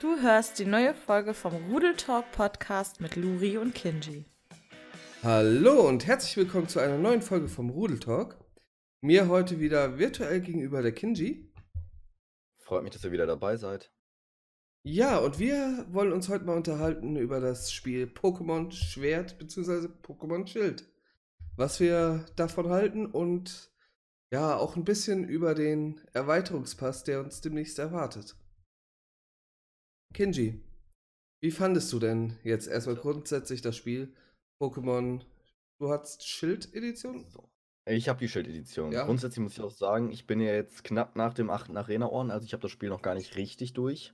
Du hörst die neue Folge vom Rudel Talk Podcast mit Luri und Kinji. Hallo und herzlich willkommen zu einer neuen Folge vom Rudel Talk. Mir heute wieder virtuell gegenüber der Kinji. Freut mich, dass ihr wieder dabei seid. Ja, und wir wollen uns heute mal unterhalten über das Spiel Pokémon Schwert bzw. Pokémon Schild. Was wir davon halten und ja, auch ein bisschen über den Erweiterungspass, der uns demnächst erwartet. Kinji, wie fandest du denn jetzt erstmal grundsätzlich das Spiel Pokémon? Du hast Schild-Edition? Ich habe die Schild-Edition. Ja. Grundsätzlich muss ich auch sagen, ich bin ja jetzt knapp nach dem 8. Arena-Orden, also ich habe das Spiel noch gar nicht richtig durch.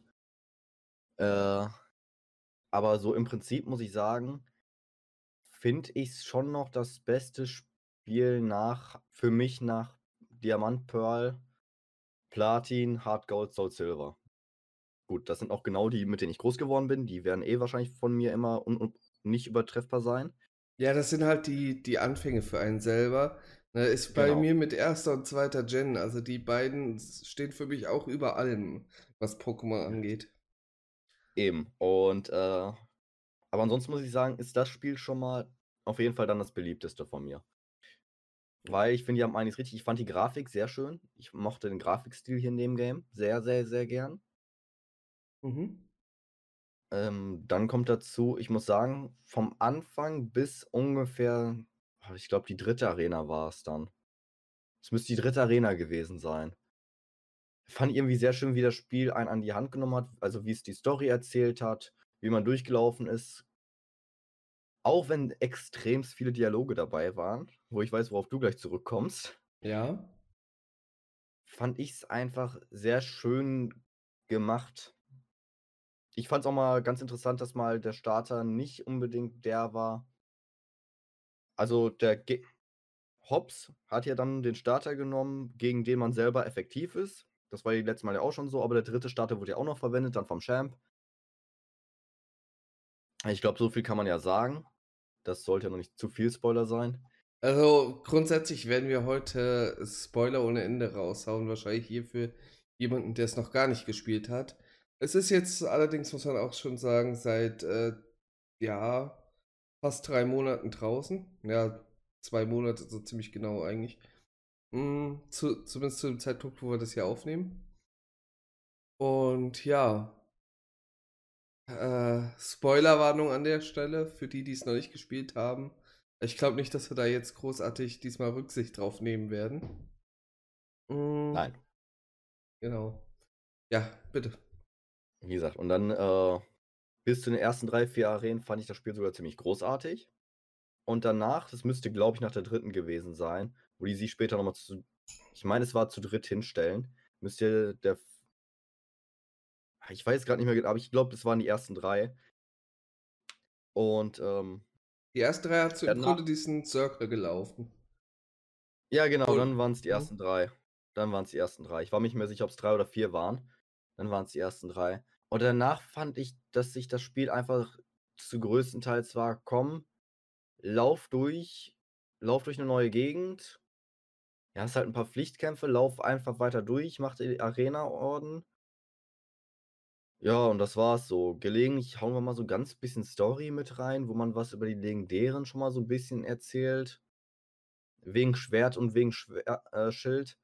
Äh, aber so im Prinzip muss ich sagen, finde ich es schon noch das beste Spiel nach, für mich nach Diamant Pearl, Platin, Hard Gold, Soul Silver. Gut, das sind auch genau die, mit denen ich groß geworden bin. Die werden eh wahrscheinlich von mir immer un un nicht übertreffbar sein. Ja, das sind halt die, die Anfänge für einen selber. Ne, ist bei Genau. mir mit erster und zweiter Gen. Also die beiden stehen für mich auch über allem, was Pokémon angeht. Eben. Und äh, aber ansonsten muss ich sagen, ist das Spiel schon mal auf jeden Fall dann das beliebteste von mir. Weil ich finde, die haben einiges richtig. Ich fand die Grafik sehr schön. Ich mochte den Grafikstil hier in dem Game sehr, sehr, sehr gern. Mhm. Ähm, dann kommt dazu, ich muss sagen, vom Anfang bis ungefähr, ah, ich glaube, die dritte Arena war es dann. Es müsste die dritte Arena gewesen sein. Fand ich irgendwie sehr schön, wie das Spiel einen an die Hand genommen hat, also wie es die Story erzählt hat, wie man durchgelaufen ist. Auch wenn extrem viele Dialoge dabei waren, wo ich weiß, worauf du gleich zurückkommst, Ja. fand ich es einfach sehr schön gemacht. Ich fand es auch mal ganz interessant, dass mal der Starter nicht unbedingt der war. Also der Ge Hobbs hat ja dann den Starter genommen, gegen den man selber effektiv ist. Das war die letzte Mal ja auch schon so, aber der dritte Starter wurde ja auch noch verwendet, dann vom Champ. Ich glaube, so viel kann man ja sagen. Das sollte ja noch nicht zu viel Spoiler sein. Also grundsätzlich werden wir heute Spoiler ohne Ende raushauen, wahrscheinlich hier für jemanden, der es noch gar nicht gespielt hat. Es ist jetzt allerdings, muss man auch schon sagen, seit äh, ja fast drei Monaten draußen. Ja, zwei Monate, so ziemlich genau eigentlich. Mm, zu, zumindest zu dem Zeitpunkt, wo wir das hier aufnehmen. Und ja, äh, Spoilerwarnung an der Stelle für die, die es noch nicht gespielt haben. Ich glaube nicht, dass wir da jetzt großartig diesmal Rücksicht drauf nehmen werden. Mm, Nein. Genau. Ja, bitte. Wie gesagt, und dann äh, bis zu den ersten drei, vier Arenen fand ich das Spiel sogar ziemlich großartig. Und danach, das müsste, glaube ich, nach der dritten gewesen sein, wo die sich später nochmal zu, ich meine, es war zu dritt hinstellen, müsste der, ich weiß gerade nicht mehr, genau, aber ich glaube, das waren die ersten drei. Und ähm, Die ersten drei hat so im Grunde diesen Circle gelaufen. ja, genau, Und- dann waren es die Mhm. ersten drei. Dann waren es die ersten drei. Ich war mir nicht mehr sicher, ob es drei oder vier waren. Dann waren es die ersten drei. Und danach fand ich, dass sich das Spiel einfach zu größtenteils war, komm, lauf durch, lauf durch eine neue Gegend. Ja, hast halt ein paar Pflichtkämpfe, lauf einfach weiter durch, mach die Arena-Orden. Ja, und das war's so. Gelegentlich hauen wir mal so ganz bisschen Story mit rein, wo man was über die Legendären schon mal so ein bisschen erzählt. Wegen Schwert und wegen Schwer äh, Schild.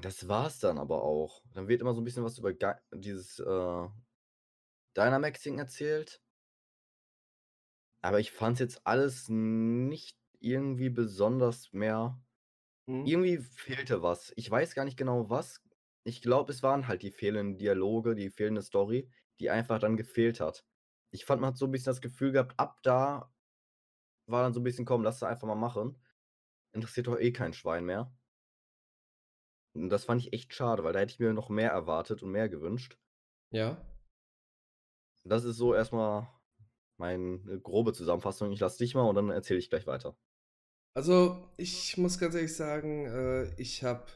Das war's dann aber auch. Dann wird immer so ein bisschen was über Ga dieses äh, Dynamaxing erzählt. Aber ich fand's jetzt alles nicht irgendwie besonders mehr. Mhm. Irgendwie fehlte was. Ich weiß gar nicht genau was. Ich glaube, es waren halt die fehlenden Dialoge, die fehlende Story, die einfach dann gefehlt hat. Ich fand, man hat so ein bisschen das Gefühl gehabt, ab da war dann so ein bisschen, komm, lass es einfach mal machen. Interessiert doch eh kein Schwein mehr. Und das fand ich echt schade, weil da hätte ich mir noch mehr erwartet und mehr gewünscht. Ja. Das ist so erstmal meine grobe Zusammenfassung. Ich lasse dich mal und dann erzähle ich gleich weiter. Also, ich muss ganz ehrlich sagen, äh, ich habe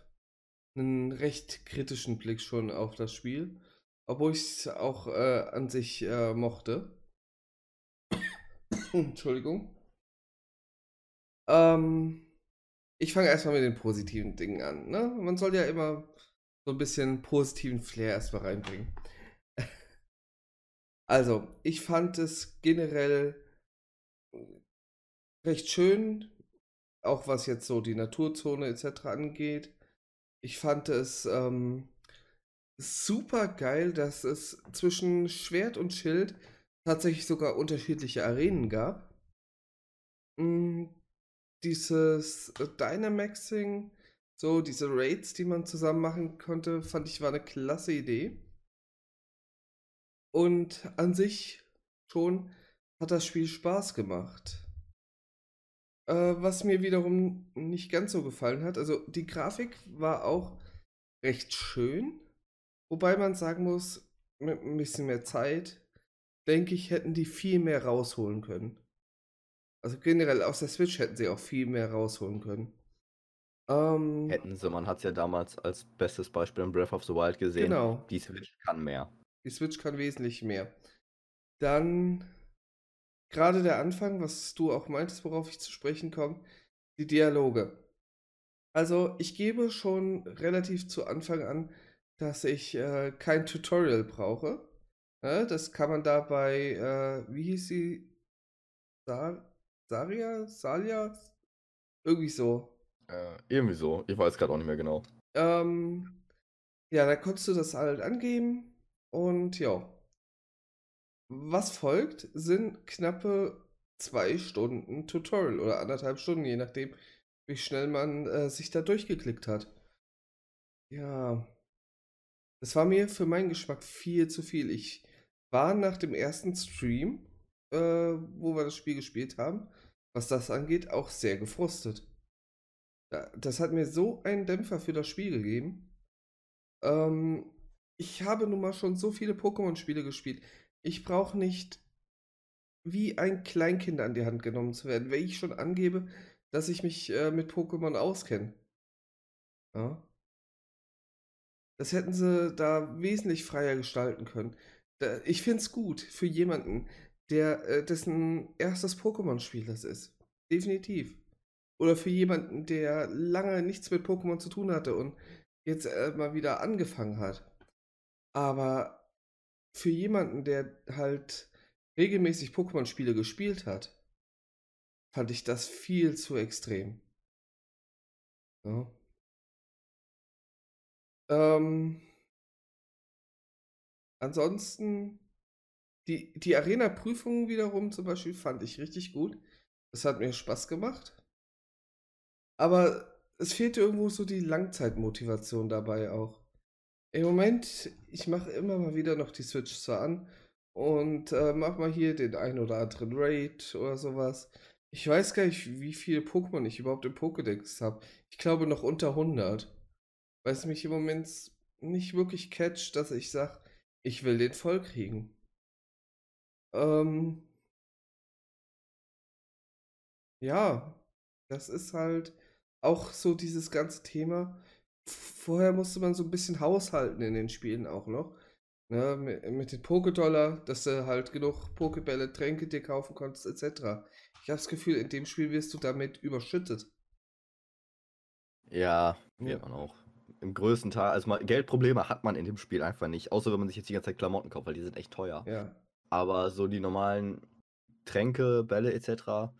einen recht kritischen Blick schon auf das Spiel, obwohl ich es auch äh, an sich äh, mochte. Entschuldigung. Ähm, ich fange erstmal mit den positiven Dingen an. Ne? Man soll ja immer so ein bisschen positiven Flair erstmal reinbringen. Also, ich fand es generell recht schön, auch was jetzt so die Naturzone etc. angeht. Ich fand es ähm, super geil, dass es zwischen Schwert und Schild tatsächlich sogar unterschiedliche Arenen gab. Dieses Dynamaxing, so diese Raids, die man zusammen machen konnte, fand ich war eine klasse Idee. Und an sich schon hat das Spiel Spaß gemacht. Äh, was mir wiederum nicht ganz so gefallen hat, also die Grafik war auch recht schön, wobei man sagen muss, mit ein bisschen mehr Zeit, denke ich, hätten die viel mehr rausholen können. Also generell aus der Switch hätten sie auch viel mehr rausholen können. Ähm, hätten sie, man hat es ja damals als bestes Beispiel in Breath of the Wild gesehen. Genau. Die Switch kann mehr. Die Switch kann wesentlich mehr. Dann gerade der Anfang, was du auch meintest, worauf ich zu sprechen komme, die Dialoge. Also ich gebe schon relativ zu Anfang an, dass ich äh, kein Tutorial brauche. Ja, ne, das kann man da bei, äh, wie hieß sie? Sar Saria? Salia? Irgendwie so. Äh, irgendwie so. Ich weiß gerade auch nicht mehr genau. Ähm, ja, da konntest du das halt angeben und ja. Was folgt, sind knappe zwei Stunden Tutorial oder anderthalb Stunden, je nachdem, wie schnell man äh, sich da durchgeklickt hat. Ja. Das war mir für meinen Geschmack viel zu viel. Ich war nach dem ersten Stream, äh, wo wir das Spiel gespielt haben, was das angeht, auch sehr gefrustet. Das hat mir so einen Dämpfer für das Spiel gegeben. Ähm, ich habe nun mal schon so viele Pokémon-Spiele gespielt. Ich brauche nicht wie ein Kleinkind an die Hand genommen zu werden, wenn ich schon angebe, dass ich mich äh, mit Pokémon auskenne. Ja. Das hätten sie da wesentlich freier gestalten können. Da, ich finde es gut für jemanden, der äh, dessen erstes Pokémon-Spiel das ist. Definitiv. Oder für jemanden, der lange nichts mit Pokémon zu tun hatte und jetzt äh, mal wieder angefangen hat. Aber für jemanden, der halt regelmäßig Pokémon-Spiele gespielt hat, fand ich das viel zu extrem. Ja. Ähm, ansonsten, die, die Arena-Prüfungen wiederum zum Beispiel fand ich richtig gut. Das hat mir Spaß gemacht. Aber es fehlte irgendwo so die Langzeitmotivation dabei auch. Im Moment, ich mache immer mal wieder noch die Switch so an und äh, mach mal hier den ein oder anderen Raid oder sowas. Ich weiß gar nicht, wie viele Pokémon ich überhaupt im Pokédex habe. Ich glaube noch unter 100. Weil es mich im Moment nicht wirklich catcht, dass ich sage, ich will den voll kriegen. Ähm, ja, das ist halt auch so dieses ganze Thema vorher musste man so ein bisschen haushalten in den Spielen auch noch. Ne, mit, mit den Pokédollar, dass du halt genug Pokebälle, Tränke dir kaufen konntest, etc. Ich habe das Gefühl, in dem Spiel wirst du damit überschüttet. Ja, wird man auch. Im größten Teil, also mal, Geldprobleme hat man in dem Spiel einfach nicht, außer wenn man sich jetzt die ganze Zeit Klamotten kauft, weil die sind echt teuer. Ja. Aber so die normalen Tränke, Bälle etc. Ja,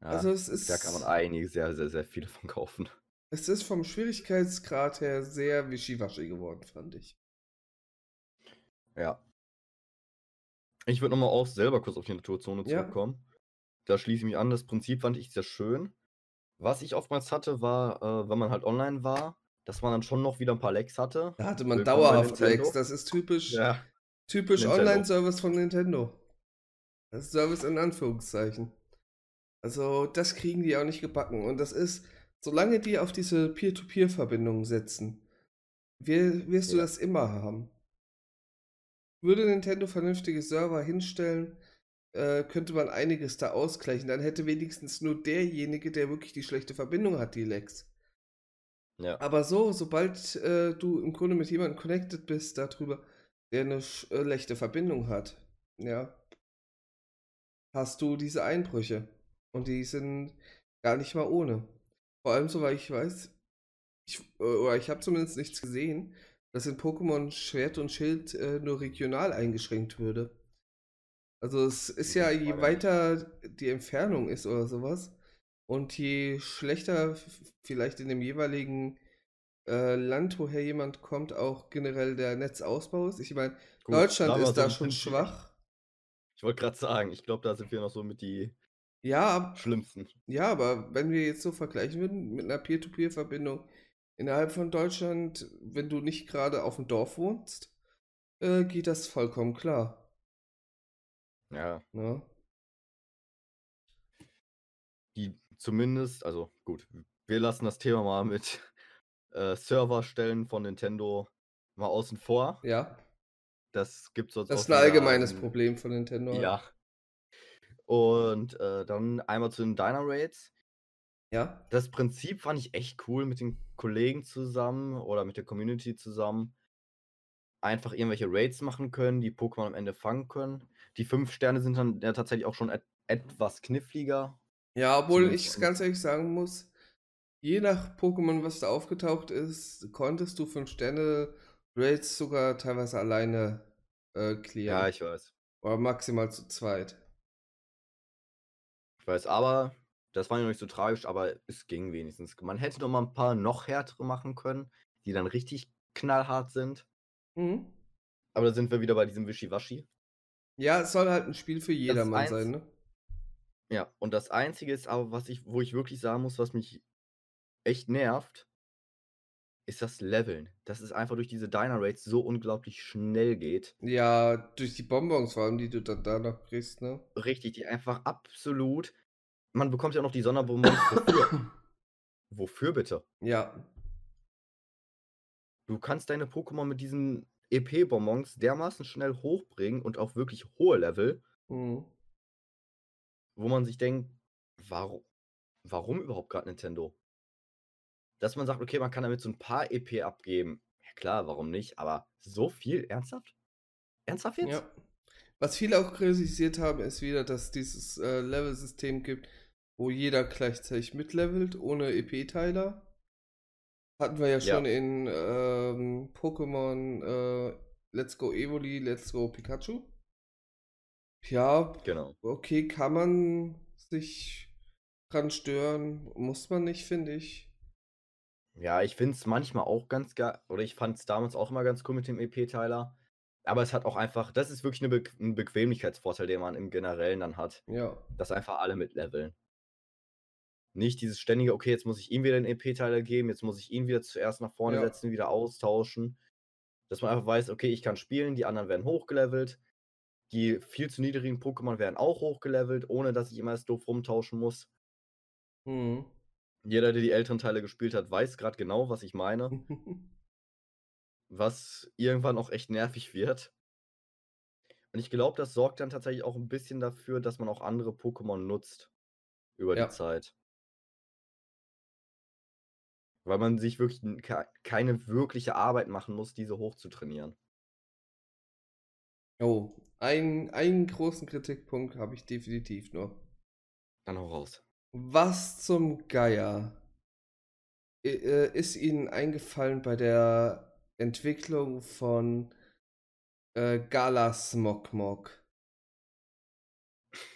also es ist, da kann man einige sehr, sehr, sehr viele von kaufen. Es ist vom Schwierigkeitsgrad her sehr wischiwaschi geworden, fand ich. Ja. Ich würde nochmal auch selber kurz auf die Naturzone Ja. zurückkommen. Da schließe ich mich an. Das Prinzip fand ich sehr schön. Was ich oftmals hatte, war, äh, wenn man halt online war, dass man dann schon noch wieder ein paar Lags hatte. Da hatte man Willkommen dauerhaft. Lags. Das ist typisch, Ja. Typisch. Online-Service von Nintendo. Das ist Service in Anführungszeichen. Also, das kriegen die auch nicht gebacken. Und das ist, solange die auf diese Peer-to-Peer-Verbindung setzen, wir, wirst du Ja. das immer haben. Würde Nintendo vernünftige Server hinstellen, äh, könnte man einiges da ausgleichen. Dann hätte wenigstens nur derjenige, der wirklich die schlechte Verbindung hat, die Lags. Ja. Aber so, sobald äh, du im Grunde mit jemandem connected bist darüber, der eine schlechte Verbindung hat, ja, hast du diese Einbrüche. Und die sind gar nicht mal ohne. Vor allem, soweit ich weiß, ich, äh, oder ich habe zumindest nichts gesehen, dass in Pokémon Schwert und Schild äh, nur regional eingeschränkt würde. Also es ist ja, je weiter die Entfernung ist oder sowas und je schlechter vielleicht in dem jeweiligen äh, Land, woher jemand kommt, auch generell der Netzausbau ist. Ich meine, Deutschland ist da schon schwach. Ich wollte gerade sagen, ich glaube, da sind wir noch so mit die ja, schlimmsten. Ja, aber wenn wir jetzt so vergleichen würden mit einer Peer-to-Peer-Verbindung innerhalb von Deutschland, wenn du nicht gerade auf dem Dorf wohnst, äh, geht das vollkommen klar. Ja. Ne? Die zumindest, also gut, wir lassen das Thema mal mit äh, Serverstellen von Nintendo mal außen vor. Ja. Das gibt sonst Das ist ein allgemeines Problem von Nintendo. halt. Ja. Und äh, dann einmal zu den Diner Raids. Ja. Das Prinzip fand ich echt cool mit den Kollegen zusammen oder mit der Community zusammen. Einfach irgendwelche Raids machen können, die Pokémon am Ende fangen können. Die fünf Sterne sind dann ja tatsächlich auch schon et etwas kniffliger. Ja, obwohl ich ganz ehrlich sagen muss, je nach Pokémon, was da aufgetaucht ist, konntest du fünf Sterne Raids sogar teilweise alleine äh, clearen. Ja, ich weiß. Oder maximal zu zweit. Ich weiß, aber das war ja noch nicht so tragisch, aber es ging wenigstens. Man hätte noch mal ein paar noch härtere machen können, die dann richtig knallhart sind. Mhm. Aber da sind wir wieder bei diesem Wischiwaschi. Ja, es soll halt ein Spiel für jedermann sein, ne? Ja, und das Einzige ist aber, was ich, wo ich wirklich sagen muss, was mich echt nervt, ist das Leveln. Dass es einfach durch diese Diner Raids so unglaublich schnell geht. Ja, durch die Bonbons vor allem, die du dann da noch kriegst, ne? Richtig, die einfach absolut. Man bekommt ja noch die Sonderbonbons wofür? wofür bitte? Ja. Du kannst deine Pokémon mit diesen EP-Bonbons dermaßen schnell hochbringen und auf wirklich hohe Level, Mhm. wo man sich denkt, warum, warum überhaupt gerade Nintendo? Dass man sagt, okay, man kann damit so ein paar EP abgeben. Ja klar, warum nicht? Aber so viel? Ernsthaft? Ernsthaft jetzt? Ja. Was viele auch kritisiert haben, ist wieder, dass dieses äh, Level-System gibt, wo jeder gleichzeitig mitlevelt, ohne EP-Teiler. Hatten wir ja schon Ja. in ähm, Pokémon äh, Let's Go Evoli, Let's Go Pikachu. Ja, Genau. okay, kann man sich dran stören, muss man nicht, finde ich. Ja, ich finde es manchmal auch ganz geil, oder ich fand es damals auch immer ganz cool mit dem EP-Teiler. Aber es hat auch einfach, das ist wirklich eine Be ein Bequemlichkeitsvorteil, den man im Generellen dann hat, Ja. dass einfach alle mitleveln. Nicht dieses ständige, okay, jetzt muss ich ihm wieder den EP-Teiler geben, jetzt muss ich ihn wieder zuerst nach vorne Ja. setzen, wieder austauschen. Dass man einfach weiß, okay, ich kann spielen, die anderen werden hochgelevelt. Die viel zu niedrigen Pokémon werden auch hochgelevelt, ohne dass ich immer das doof rumtauschen muss. Mhm. Jeder, der die älteren Teile gespielt hat, weiß gerade genau, was ich meine. was irgendwann auch echt nervig wird. Und ich glaube, das sorgt dann tatsächlich auch ein bisschen dafür, dass man auch andere Pokémon nutzt über Ja. die Zeit. Weil man sich wirklich keine wirkliche Arbeit machen muss, diese hoch zu trainieren. Oh, ein, einen großen Kritikpunkt habe ich definitiv nur. Dann hau raus. Was zum Geier äh, ist Ihnen eingefallen bei der Entwicklung von äh, Gala Smogmog?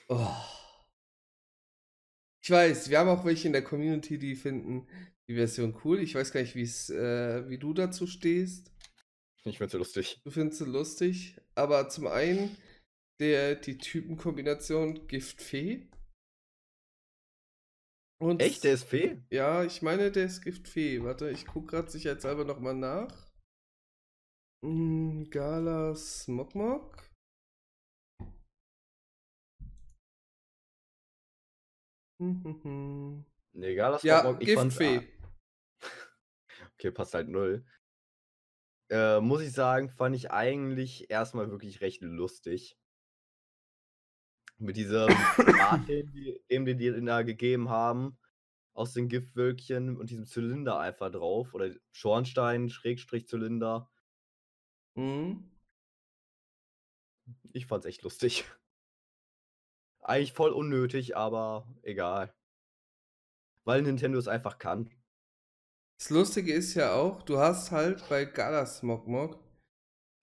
Oh. Ich weiß, wir haben auch welche in der Community, die finden die Version cool. Ich weiß gar nicht, äh, wie du dazu stehst. Ich find's ja lustig. Du findest sie lustig, aber zum einen der, die Typenkombination Giftfee. Und Echt? Der ist Fee? ja, ich meine, der ist Giftfee. Warte, ich gucke gerade sicherheitshalber nochmal nach. Mm, Gala Smogmog. Mhm. Nee, egal, das Ja, Smogmog, fand's- Giftfee. Okay, passt halt null. Äh, muss ich sagen, fand ich eigentlich erstmal wirklich recht lustig. Mit diesem Bart, den die, dem die dir da gegeben haben, aus den Giftwölkchen und diesem Zylinder einfach drauf. Oder Schornstein, Schrägstrich Zylinder. Mhm. Ich fand's echt lustig. Eigentlich voll unnötig, aber egal. Weil Nintendo es einfach kann. Das Lustige ist ja auch, du hast halt bei Galasmogmog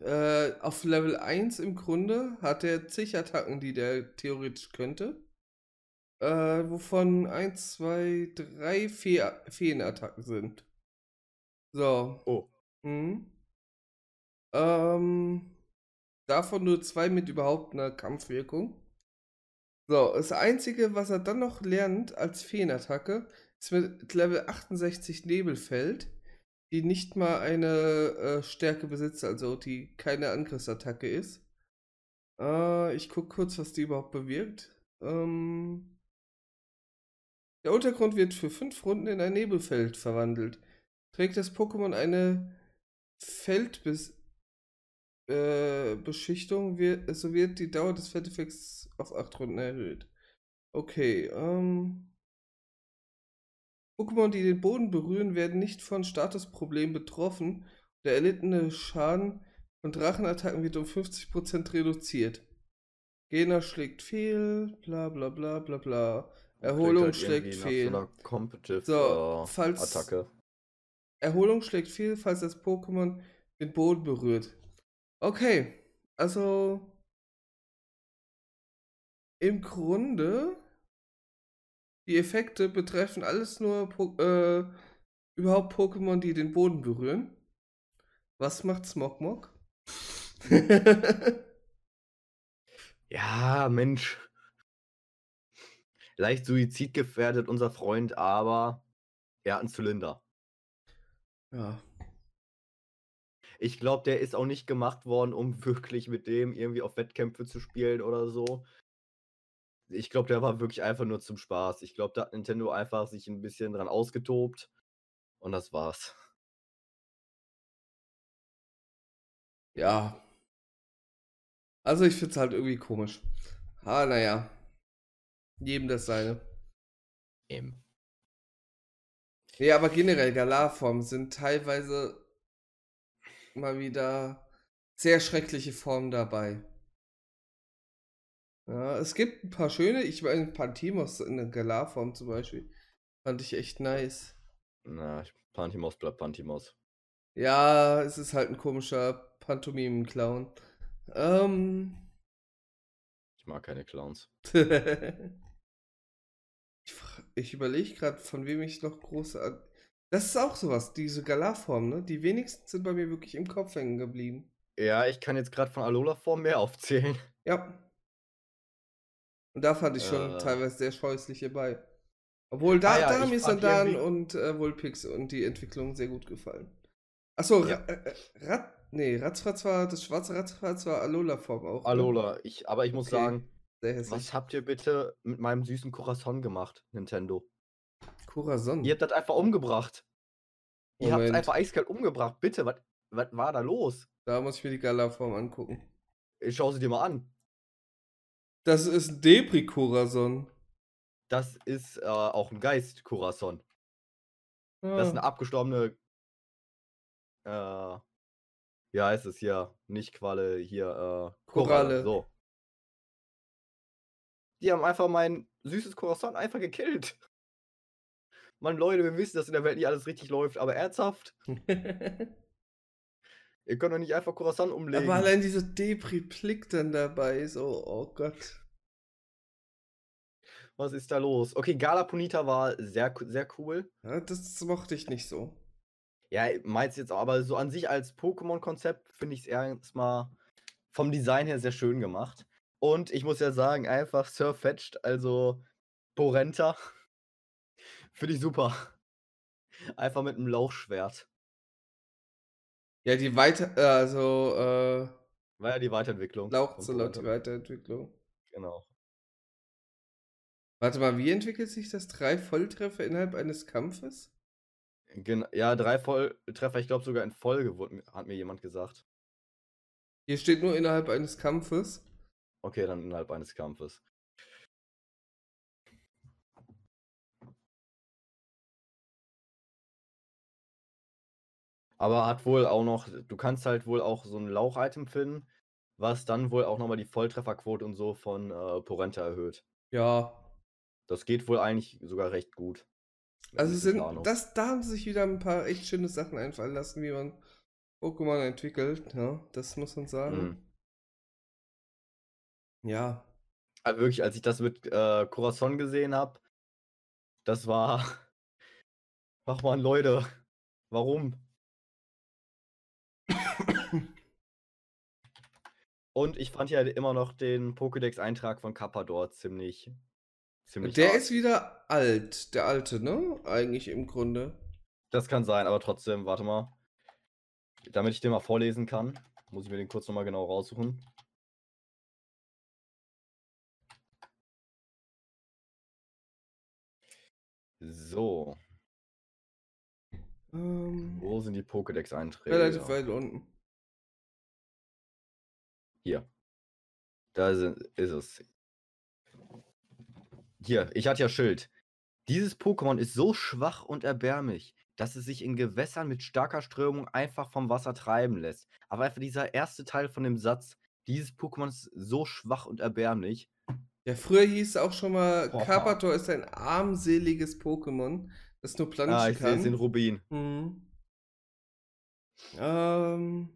äh, auf Level 1 im Grunde hat er zig Attacken, die der theoretisch könnte. Äh, wovon 1, 2, 3 Fe Feenattacken sind. So. Oh. Mhm. Ähm, davon nur zwei mit überhaupt einer Kampfwirkung. So, das Einzige, was er dann noch lernt als Feenattacke, ist mit Level 68 Nebelfeld, die nicht mal eine äh, Stärke besitzt, also die keine Angriffsattacke ist. Äh, ich gucke kurz, was die überhaupt bewirkt. Ähm, der Untergrund wird für fünf Runden in ein Nebelfeld verwandelt. Trägt das Pokémon eine Feldbeschichtung, äh, so wird die Dauer des Feldeffekts auf acht Runden erhöht. Okay, ähm. Pokémon, die den Boden berühren, werden nicht von Statusproblemen betroffen. Der erlittene Schaden von Drachenattacken wird um 50% reduziert. Gegner schlägt fehl, bla bla bla bla bla. Erholung halt schlägt fehl. So, äh, falls Attacke. Erholung schlägt fehl, falls das Pokémon den Boden berührt. Okay, also im Grunde die Effekte betreffen alles nur po äh, überhaupt Pokémon, die den Boden berühren. Was macht Smogmog? ja, Mensch. Leicht suizidgefährdet unser Freund, aber er hat einen Zylinder. Ja. Ich glaube, der ist auch nicht gemacht worden, um wirklich mit dem irgendwie auf Wettkämpfe zu spielen oder so. Ich glaube, der war wirklich einfach nur zum Spaß. Ich glaube, da hat Nintendo einfach sich ein bisschen dran ausgetobt und das war's. Ja. Also ich finde es halt irgendwie komisch. Ah, naja. Jedem das seine. Eben. Ja, aber generell Galarformen sind teilweise mal wieder sehr schreckliche Formen dabei. Ja, es gibt ein paar schöne, ich meine, Pantimos in der Galarform zum Beispiel. Fand ich echt nice. Na, Pantimos bleibt Pantimos. Ja, es ist halt ein komischer Pantomimen-Clown. Ähm. Ich mag keine Clowns. ich ich überlege gerade, von wem ich noch große. Das ist auch sowas, diese Galarform, ne? Die wenigsten sind bei mir wirklich im Kopf hängen geblieben. Ja, ich kann jetzt gerade von Alola-Form mehr aufzählen. Ja. Und da fand ich schon äh. teilweise sehr scheußliche bei. Obwohl da, ah, ja, da mir Sandan und äh, Vulpix und die Entwicklung sehr gut gefallen. Achso, ja. Ra äh, Rat, nee, Ratzfatz war, das schwarze Ratzfatz war Alola-Form auch. Ne? Alola, ich, aber ich muss okay. sagen, was habt ihr bitte mit meinem süßen Corazon gemacht, Nintendo? Corazon? Ihr habt das einfach umgebracht. Ihr habt es einfach eiskalt umgebracht. Bitte, was war da los? Da muss ich mir die Gala-Form angucken. Ich schau sie dir mal an. Das ist ein Debris-Corazon. Das ist äh, auch ein Geist-Corazon. Ah. Das ist eine ah. abgestorbene. Äh, wie heißt es hier? Nicht Qualle, hier, äh, Koralle. So. Die haben einfach mein süßes Corazon einfach gekillt. Mann, Leute, wir wissen, dass in der Welt nicht alles richtig läuft, aber ernsthaft? Ihr könnt doch nicht einfach Corazon umlegen. Aber allein diese Depri-Plick dann dabei, so, oh Gott. Was ist da los? Okay, Gala Punita war sehr, sehr cool. Ja, das mochte ich nicht so. Ja, meinst jetzt auch, aber so an sich als Pokémon-Konzept finde ich es erstmal vom Design her sehr schön gemacht. Und ich muss ja sagen, einfach Sir Fetched, also Porenta, finde ich super. Einfach mit einem Lauchschwert. Ja, die Weiter, äh, also, äh, War ja die Weiterentwicklung. Lauchzelot, die Weiterentwicklung. Genau. Warte mal, wie entwickelt sich das? Drei Volltreffer innerhalb eines Kampfes? Gen ja, drei Volltreffer, ich glaube sogar in Folge, hat mir jemand gesagt. Hier steht nur innerhalb eines Kampfes. Okay, dann innerhalb eines Kampfes. Aber hat wohl auch noch, du kannst halt wohl auch so ein Lauch-Item finden, was dann wohl auch nochmal die Volltrefferquote und so von äh, Porenta erhöht. Ja. Das geht wohl eigentlich sogar recht gut. Also sind, das, da haben sie sich wieder ein paar echt schöne Sachen einfallen lassen, wie man Pokémon entwickelt. Ja, das muss man sagen. Mhm. Ja. Aber wirklich, als ich das mit äh, Corazon gesehen habe, das war. Ach man, Leute, warum? Und ich fand ja immer noch den Pokédex-Eintrag von Kappador ziemlich. ziemlich Der arg. ist wieder alt, der alte, ne? Eigentlich im Grunde. Das kann sein, aber trotzdem, warte mal. Damit ich den mal vorlesen kann, muss ich mir den kurz nochmal genau raussuchen. So, Ähm, wo sind die Pokédex-Einträge? relativ weit unten. Hier. Da sind, ist es. Hier, ich hatte ja Schild. Dieses Pokémon ist so schwach und erbärmlich, dass es sich in Gewässern mit starker Strömung einfach vom Wasser treiben lässt. Aber einfach dieser erste Teil von dem Satz, dieses Pokémon ist so schwach und erbärmlich. Ja, früher hieß es auch schon mal, Boah. Carpador ist ein armseliges Pokémon, das nur planschen Ah, ich sehe es kann. in Rubin. Mhm. Ähm,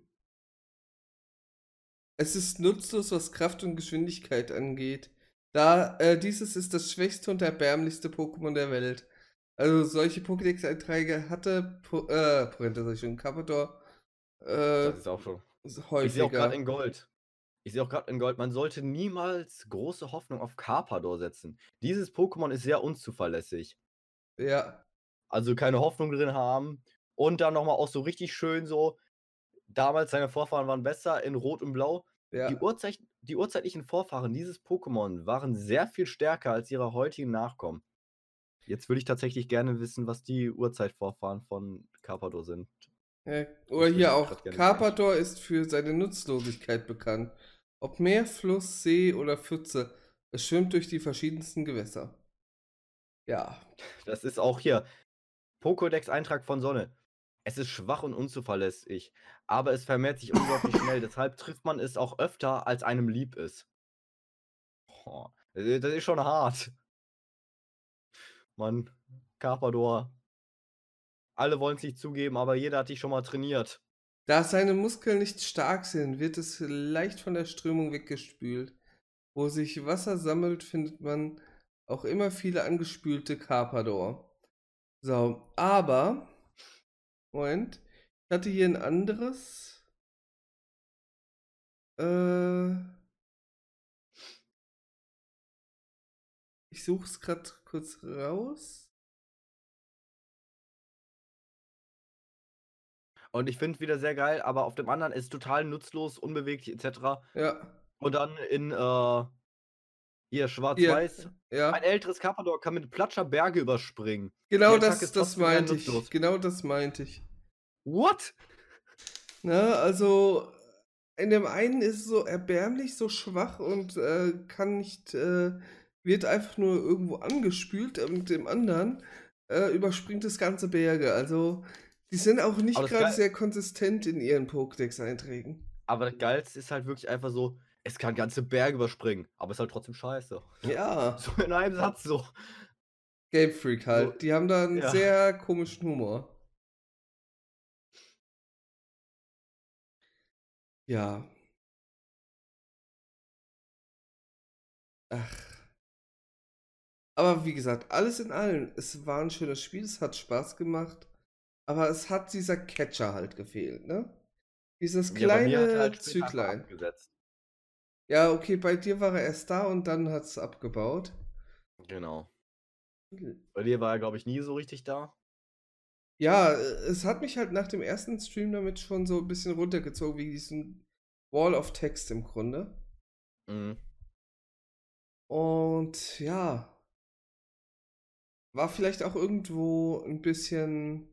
es ist nutzlos, was Kraft und Geschwindigkeit angeht. Da, äh, dieses ist das schwächste und erbärmlichste Pokémon der Welt. Also solche Pokédex-Einträge hatte po äh, ich schon, Carpador äh, Das ist auch schon. Ich häufiger. sehe auch gerade in Gold. Ich sehe auch gerade in Gold, man sollte niemals große Hoffnung auf Carpador setzen. Dieses Pokémon ist sehr unzuverlässig. ja, Also keine Hoffnung drin haben. Und dann nochmal auch so richtig schön so. Damals seine Vorfahren waren besser in Rot und Blau. ja. Die, Urzeit, die urzeitlichen Vorfahren dieses Pokémon waren sehr viel stärker als ihre heutigen Nachkommen. Jetzt würde ich tatsächlich gerne wissen, was die Urzeitvorfahren von Carpador sind. Ja, oder würd ich hier auch. Carpador ist für seine Nutzlosigkeit bekannt. Ob Meer, Fluss, See oder Pfütze, es schwimmt durch die verschiedensten Gewässer. Ja, Das ist auch hier. Pokédex-Eintrag von Sonne. Es ist schwach und unzuverlässig, aber es vermehrt sich unglaublich schnell. Deshalb trifft man es auch öfter, als einem lieb ist. Ist das ist schon hart. Mann, Carpador. Alle wollen es nicht zugeben, aber jeder hat dich schon mal trainiert. da seine Muskeln nicht stark sind, wird es leicht von der Strömung weggespült. Wo sich Wasser sammelt, findet man auch immer viele angespülte Carpador. So, aber, Moment, ich hatte hier ein anderes. Äh, ich suche es gerade kurz raus. Und ich finde wieder sehr geil, aber auf dem anderen ist total nutzlos, unbeweglich etc. Ja, Und dann in äh, hier schwarz-weiß. ja. Ein älteres Carpador kann mit Platscher Berge überspringen. Genau das, das meinte ich. Genau das meinte ich. What? Ne, also in dem einen ist es so erbärmlich, so schwach und äh, kann nicht, äh, wird einfach nur irgendwo angespült und dem anderen äh, überspringt das ganze Berge. Also die sind auch nicht gerade sehr konsistent in ihren Pokédex-Einträgen. Aber das Geilste ist halt wirklich einfach so, es kann ganze Berge überspringen, aber ist halt trotzdem scheiße. Ja, So in einem Satz so. Game Freak halt. So, Die haben da einen ja. sehr komischen Humor. Ja. Ach. Aber wie gesagt, alles in allem, es war ein schönes Spiel, es hat Spaß gemacht, aber es hat dieser Catcher halt gefehlt, ne? Dieses Ja, kleine halt später einfach Züglein. abgesetzt. Ja, okay, bei dir war er erst da und dann hat es abgebaut. Genau. Bei dir war er, glaube ich, nie so richtig da. Ja, äh, es hat mich halt nach dem ersten Stream damit schon so ein bisschen runtergezogen, wie diesen Wall of Text im Grunde. Mhm. Und ja, war vielleicht auch irgendwo ein bisschen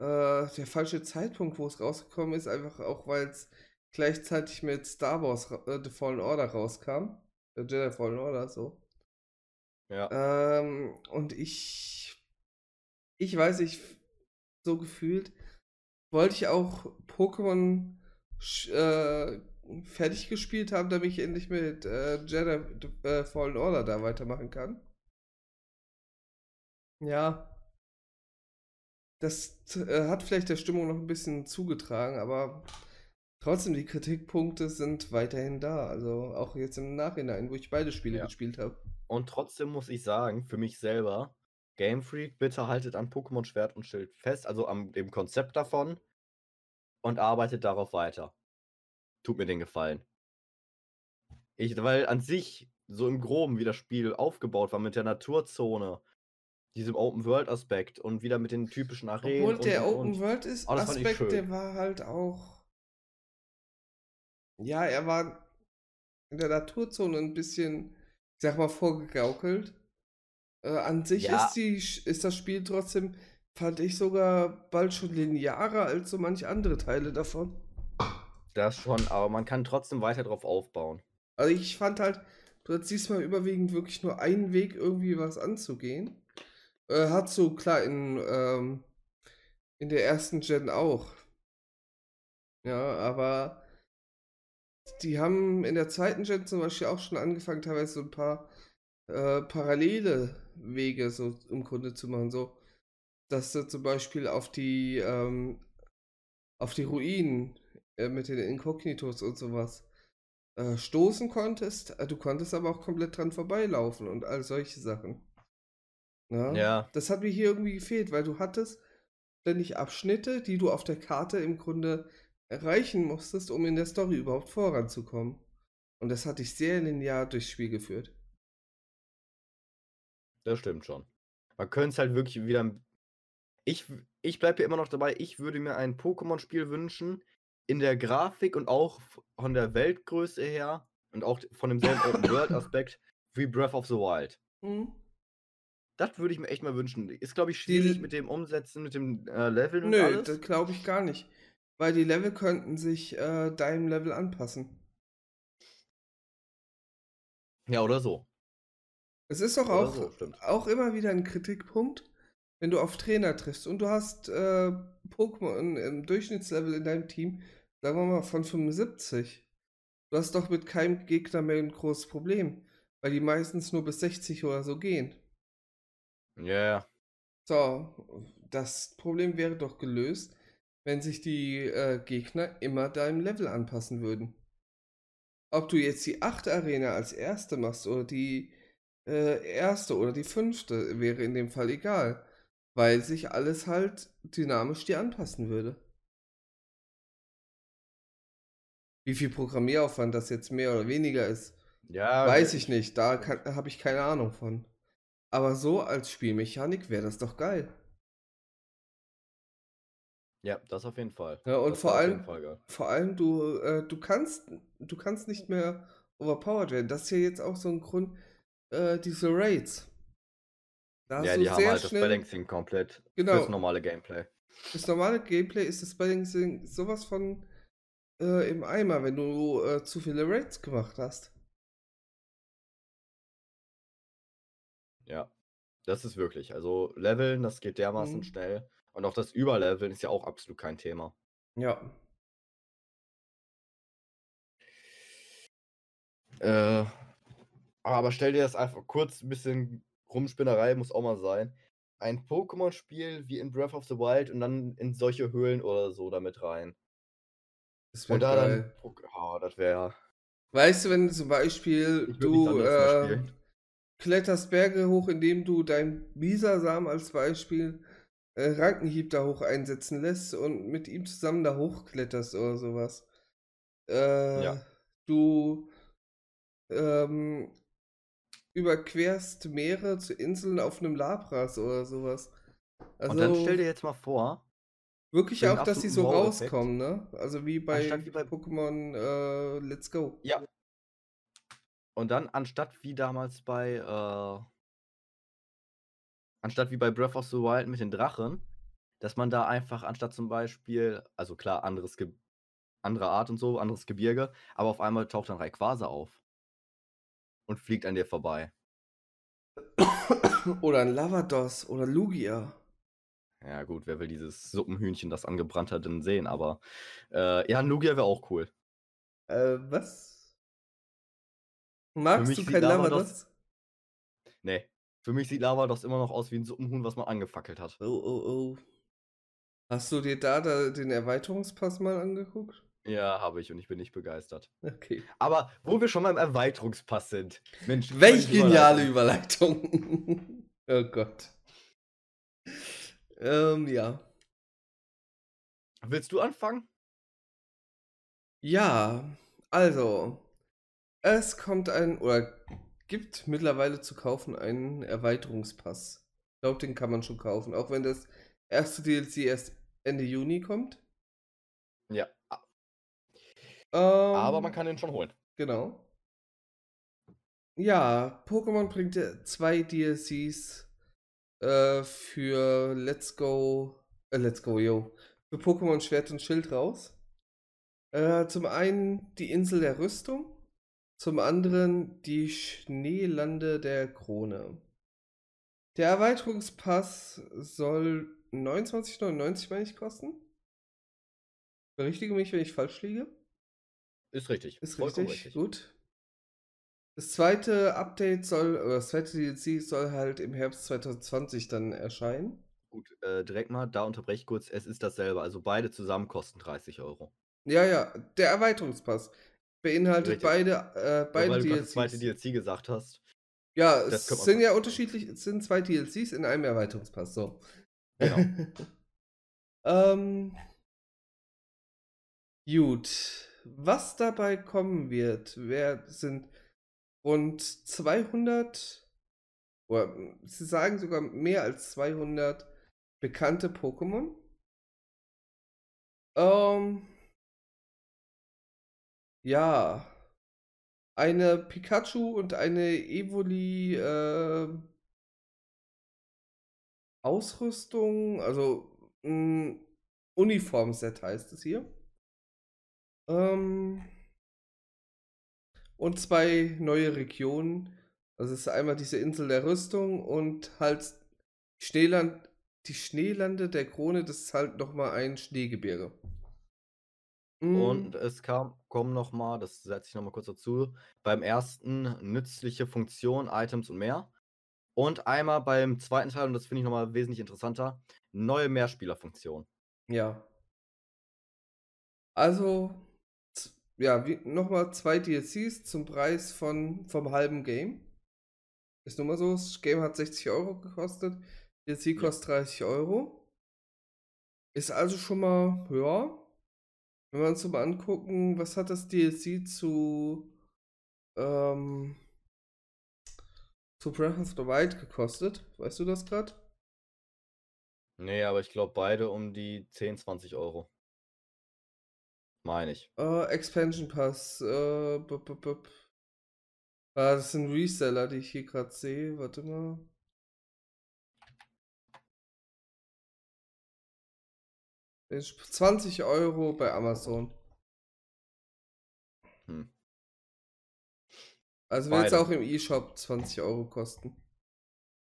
äh, der falsche Zeitpunkt, wo es rausgekommen ist, einfach auch, weil es gleichzeitig mit Star Wars äh, The Fallen Order rauskam. Äh, Jedi Fallen Order, so. Ja. Ähm, und ich, ich weiß nicht, so gefühlt, wollte ich auch Pokémon äh, fertig gespielt haben, damit ich endlich mit äh, Jedi äh, Fallen Order da weitermachen kann. Ja, das äh, hat vielleicht der Stimmung noch ein bisschen zugetragen, aber trotzdem, die Kritikpunkte sind weiterhin da. Also auch jetzt im Nachhinein, wo ich beide Spiele Ja. gespielt habe. Und trotzdem muss ich sagen, für mich selber, Game Freak, bitte haltet an Pokémon Schwert und Schild fest, also am dem Konzept davon und arbeitet darauf weiter. Tut mir den Gefallen. Ich, weil an sich so im Groben, wie das Spiel aufgebaut war mit der Naturzone, diesem Open-World-Aspekt und wieder mit den typischen Arenen. Obwohl und, der und, Open. World ist Oh, Aspekt, der war halt auch. Ja, er war in der Naturzone ein bisschen, ich sag mal, vorgegaukelt. Äh, an sich Ja. ist, die, ist das Spiel trotzdem, fand ich sogar bald schon linearer als so manche andere Teile davon. Das schon, aber man kann trotzdem weiter drauf aufbauen. Also ich fand halt, du hast diesmal überwiegend wirklich nur einen Weg, irgendwie was anzugehen. Äh, hat so, klar, in, ähm, in der ersten Gen auch. Ja, aber die haben in der zweiten Gen zum Beispiel auch schon angefangen, teilweise so ein paar äh, parallele Wege so im Grunde zu machen. So, dass du zum Beispiel auf die, ähm, auf die Ruinen äh, mit den Inkognitos und sowas äh, stoßen konntest. Äh, Du konntest aber auch komplett dran vorbeilaufen und all solche Sachen. Ja, Ja. Das hat mir hier irgendwie gefehlt, weil du hattest ständig Abschnitte, die du auf der Karte im Grunde erreichen musstest, um in der Story überhaupt voranzukommen. Und das hat dich sehr linear durchs Spiel geführt. Das stimmt schon. Man könnte es halt wirklich wieder. Ich, ich bleibe ja immer noch dabei, ich würde mir ein Pokémon-Spiel wünschen, in der Grafik und auch von der Weltgröße her und auch von demselben Open-World-Aspekt wie Breath of the Wild. Hm? Das würde ich mir echt mal wünschen. Ist, glaube ich, schwierig Die- mit dem Umsetzen, mit dem äh, Leveln und Nö, alles. das glaube ich gar nicht. Weil die Level könnten sich äh, deinem Level anpassen. Ja, oder so. Es ist doch auch, so, auch immer wieder ein Kritikpunkt, wenn du auf Trainer triffst und du hast äh, Pokémon im Durchschnittslevel in deinem Team, sagen wir mal von 75. Du hast doch mit keinem Gegner mehr ein großes Problem, weil die meistens nur bis 60 oder so gehen. Ja, ja. So, das Problem wäre doch gelöst, wenn sich die äh, Gegner immer deinem Level anpassen würden. Ob du jetzt die achte Arena als erste machst oder die äh, erste oder die fünfte, wäre in dem Fall egal, weil sich alles halt dynamisch dir anpassen würde. Wie viel Programmieraufwand das jetzt mehr oder weniger ist, Ja, weiß ich nicht. Da habe ich keine Ahnung von. Aber so als Spielmechanik wäre das doch geil. Ja, das auf jeden Fall. Ja, und das vor allem-. Vor allem, du, äh, du kannst, du kannst nicht mehr overpowered werden. Das ist ja jetzt auch so ein Grund, äh, diese Raids. Da Ja, die haben halt das schnell, Balancing komplett Genau. fürs normale Gameplay. das normale Gameplay ist das Balancing sowas von äh, im Eimer, wenn du äh, zu viele Raids gemacht hast. Ja, das ist wirklich. Also Leveln, das geht dermaßen Mhm. schnell. Und auch das Überleveln ist ja auch absolut kein Thema. Ja. Äh, aber stell dir das einfach kurz ein bisschen Rumspinnerei muss auch mal sein. Ein Pokémon-Spiel wie in Breath of the Wild und dann in solche Höhlen oder so damit rein. Das wäre da geil. dann. Oh, das wäre. Weißt du, wenn zum Beispiel du äh, kletterst Berge hoch, indem du dein Bisasam als Beispiel äh, Rankenhieb da hoch einsetzen lässt und mit ihm zusammen da hochkletterst oder sowas. Äh, Ja. Du ähm, überquerst Meere zu Inseln auf einem Labras oder sowas. Also Und dann stell dir jetzt mal vor, wirklich auch, dass sie so rauskommen, ne? Also wie bei, wie bei- Pokémon äh, Let's Go. Ja. Und dann anstatt wie damals bei, äh, anstatt wie bei Breath of the Wild mit den Drachen, dass man da einfach anstatt zum Beispiel, also klar, anderes Ge andere Art und so, anderes Gebirge, aber auf einmal taucht dann Rayquaza auf und fliegt an dir vorbei. oder ein Lavados oder Lugia. Ja gut, wer will dieses Suppenhühnchen, das angebrannt hat, denn sehen, aber äh, ja, ein Lugia wäre auch cool. Äh, was? Magst du kein Lavados- Lavados? Nee, für mich sieht Lavados immer noch aus wie ein Suppenhuhn, was man angefackelt hat. Oh, oh, oh. Hast du dir da, da den Erweiterungspass mal angeguckt? Ja, habe ich und ich bin nicht begeistert. Okay. Aber wo wir schon beim Erweiterungspass sind. Mensch, Welch geniale Überleitung. Überleitung. oh Gott. Ähm, ja. Willst du anfangen? Ja, also, es kommt ein, oder gibt mittlerweile zu kaufen einen Erweiterungspass. Ich glaube, den kann man schon kaufen, auch wenn das erste DLC erst Ende Juni kommt. Ähm, Aber man kann ihn schon holen. Genau. Ja, Pokémon bringt zwei DLCs äh, für Let's Go, äh, Let's Go, yo, für Pokémon Schwert und Schild raus. Äh, zum einen die Insel der Rüstung, zum anderen die Schneelande der Krone. Der Erweiterungspass soll 29,99 meine ich kosten. Berichtige mich, wenn ich falsch liege. Ist richtig. Ist Vollkommen richtig, gut. Das zweite Update soll, oder das zweite DLC soll halt im Herbst 2020 dann erscheinen. Gut, äh, direkt mal, da unterbreche ich kurz. Es ist dasselbe. Also beide zusammen kosten 30 Euro. Ja, ja, der Erweiterungspass beinhaltet Richtig. beide, äh, beide weil du gerade DLCs. das zweite DLC gesagt hast. ja, es sind ja unterschiedlich, es sind zwei DLCs in einem Erweiterungspass, so. Genau. ähm, gut, was dabei kommen wird, wer sind rund 200, oder sie sagen sogar mehr als 200 bekannte Pokémon. Ähm, ja, eine Pikachu und eine Evoli äh, Ausrüstung, also ein Uniformset heißt es hier. Ähm, und zwei neue Regionen. Also es ist einmal diese Insel der Rüstung und halt Schneeland, die Schneelande der Krone, das ist halt nochmal ein Schneegebirge. Und es kam, kommen nochmal, das setze ich nochmal kurz dazu, beim ersten nützliche Funktionen, Items und mehr. Und einmal beim zweiten Teil, und das finde ich nochmal wesentlich interessanter, neue Mehrspielerfunktion. Ja. Also, ja, nochmal zwei DLCs zum Preis von, vom halben Game. Ist nun mal so, das Game hat 60 Euro gekostet, DLC kostet 30 Euro. Ist also schon mal, ja, wenn wir uns so mal angucken, was hat das DLC zu, ähm, zu Breath of the Wild gekostet? Weißt du das gerade? Nee, aber ich glaube beide um die 10, 20 Euro. Meine ich. Äh, Expansion Pass. Äh, bup, bup, bup. Ah, das sind Reseller, die ich hier gerade sehe. Warte mal. Ist 20 Euro bei Amazon. Hm. Also wird es auch im E-Shop 20 Euro kosten.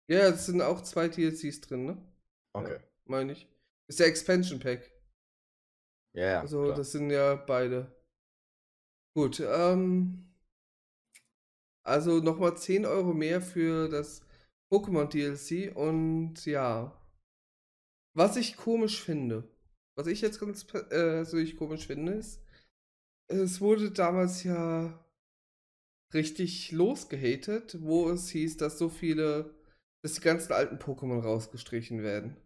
Ja, es sind auch zwei DLCs drin, ne? Okay. Meine ich. Ist der Expansion Pack. Ja, ja. Also, klar. das sind ja beide. Gut, ähm. Also nochmal 10 Euro mehr für das Pokémon DLC und ja. Was ich komisch finde, was ich jetzt ganz äh, so ich komisch finde, ist, es wurde damals ja richtig losgehatet, wo es hieß, dass so viele, dass die ganzen alten Pokémon rausgestrichen werden.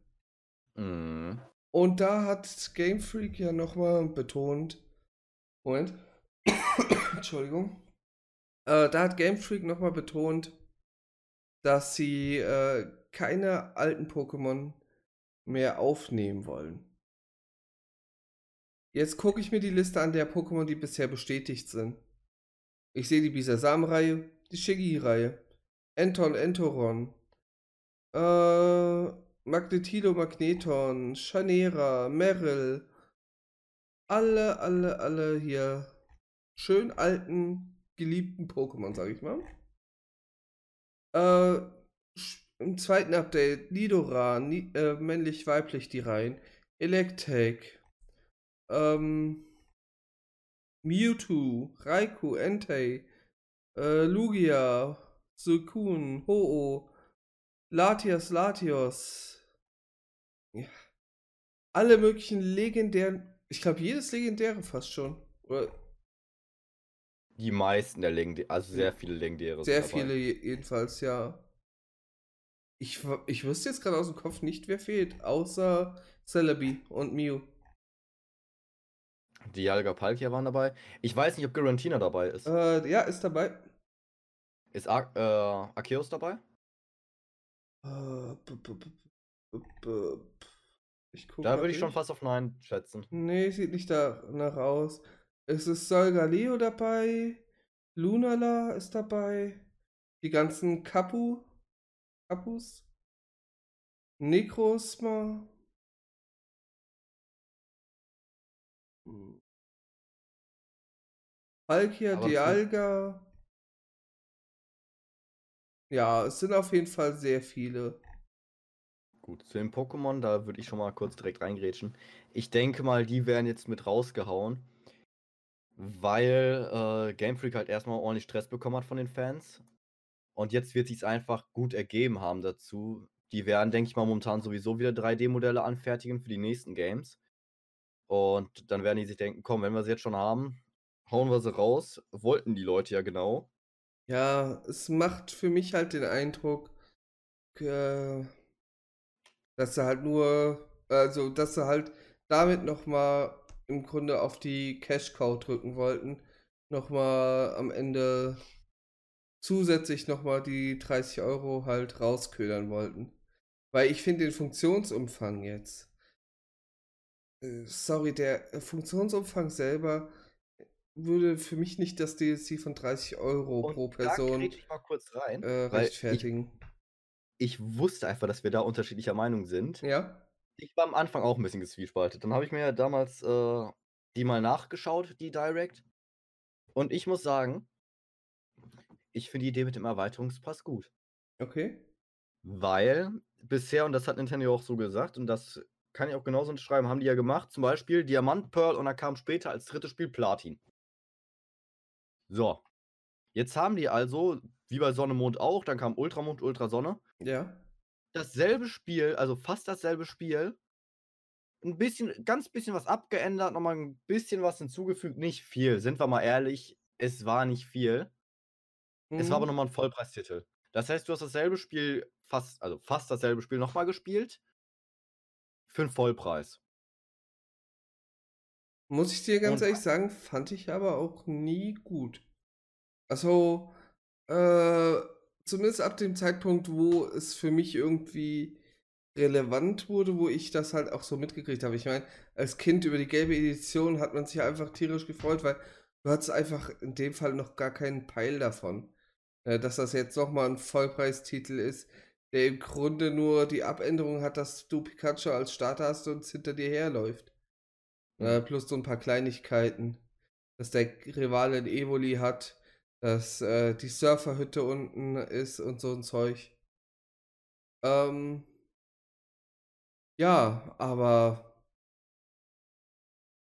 Mhm. Und da hat Game Freak ja nochmal betont. Moment. Entschuldigung. Äh, da hat Game Freak nochmal betont, dass sie äh, keine alten Pokémon mehr aufnehmen wollen. Jetzt gucke ich mir die Liste an der Pokémon, die bisher bestätigt sind. Ich sehe die Bisasam-Reihe, die Shiggy-Reihe, Enton, Entoron, äh, Magnetilo, Magneton, Chanera, Meryl, alle, alle, alle hier schön alten, geliebten Pokémon, sag ich mal. Äh, im zweiten Update Nidoran, Ni äh, männlich, weiblich die Reihen, Electek, ähm, Mewtwo, Raikou, Entei, äh, Lugia, Suicune, Ho-Oh, Latias, Latios. Ja. alle möglichen legendären, ich glaube jedes legendäre fast schon. Oder Die meisten der legendären, also sehr viele legendäre. sehr viele je- jedenfalls, ja. Ich, ich wüsste jetzt gerade aus dem Kopf nicht, wer fehlt, außer Celebi und Mew. Dialga Palkia waren dabei. Ich weiß nicht, ob Garantina dabei ist. Äh, ja, ist dabei. Ist Ar äh, Arceus dabei? Äh, Ich guck Da würde ich schon fast auf Nein schätzen. Nee, sieht nicht danach aus. Es ist Solgaleo dabei. Lunala ist dabei. Die ganzen Kapu. Kapus. Necrosma. Hm. Zu- Dialga. Ja, es sind auf jeden Fall sehr viele. Gut, zu den Pokémon, da würde ich schon mal kurz direkt reingrätschen. Ich denke mal, die werden jetzt mit rausgehauen, weil äh, Game Freak halt erstmal ordentlich Stress bekommen hat von den Fans. Und jetzt wird sich's einfach gut ergeben haben dazu. Die werden, denke ich mal, momentan sowieso wieder 3D-Modelle anfertigen für die nächsten Games. Und dann werden die sich denken, komm, wenn wir sie jetzt schon haben, hauen wir sie raus. Wollten die Leute ja genau. Ja, es macht für mich halt den Eindruck, äh, dass sie halt nur, also dass sie halt damit nochmal im Grunde auf die Cash Cow drücken wollten, nochmal am Ende zusätzlich nochmal die 30 Euro halt rausködern wollten. Weil ich finde den Funktionsumfang jetzt, äh, sorry, der Funktionsumfang selber würde für mich nicht das DLC von 30 Euro Und pro da Person ich mal kurz rein, äh, ich, rechtfertigen. ich wusste einfach, dass wir da unterschiedlicher Meinung sind. Ja? Ich war am Anfang auch ein bisschen gezwiespaltet. Dann habe ich mir ja damals äh, die mal nachgeschaut, die Direct. Und ich muss sagen, ich finde die Idee mit dem Erweiterungspass gut. Okay. Weil bisher, und das hat Nintendo auch so gesagt, und das kann ich auch genauso unterschreiben, haben die ja gemacht, zum Beispiel Diamant, Pearl und dann kam später als drittes Spiel Platin. So. Jetzt haben die also, wie bei Sonne, Mond auch, dann kam Ultramond, Ultrasonne, Ja. dasselbe Spiel, also fast dasselbe Spiel. Ein bisschen, ganz bisschen was abgeändert, nochmal ein bisschen was hinzugefügt, nicht viel. Sind wir mal ehrlich, es war nicht viel. Es war aber Mhm. nochmal ein Vollpreistitel. Das heißt, du hast dasselbe Spiel, fast, also fast dasselbe Spiel nochmal gespielt. Für einen Vollpreis. Muss ich dir ganz Und- ehrlich sagen, fand ich aber auch nie gut. Also, äh, zumindest ab dem Zeitpunkt, wo es für mich irgendwie relevant wurde, wo ich das halt auch so mitgekriegt habe. Ich meine, als Kind über die gelbe Edition hat man sich einfach tierisch gefreut, weil du hattest einfach in dem Fall noch gar keinen Peil davon. Äh, dass das jetzt nochmal ein Vollpreistitel ist, der im Grunde nur die Abänderung hat, dass du Pikachu als Starter hast und es hinter dir herläuft. Äh, plus so ein paar Kleinigkeiten. Dass der Rivale ein Evoli hat, dass äh, die Surferhütte unten ist und so ein Zeug. Ähm, ja, aber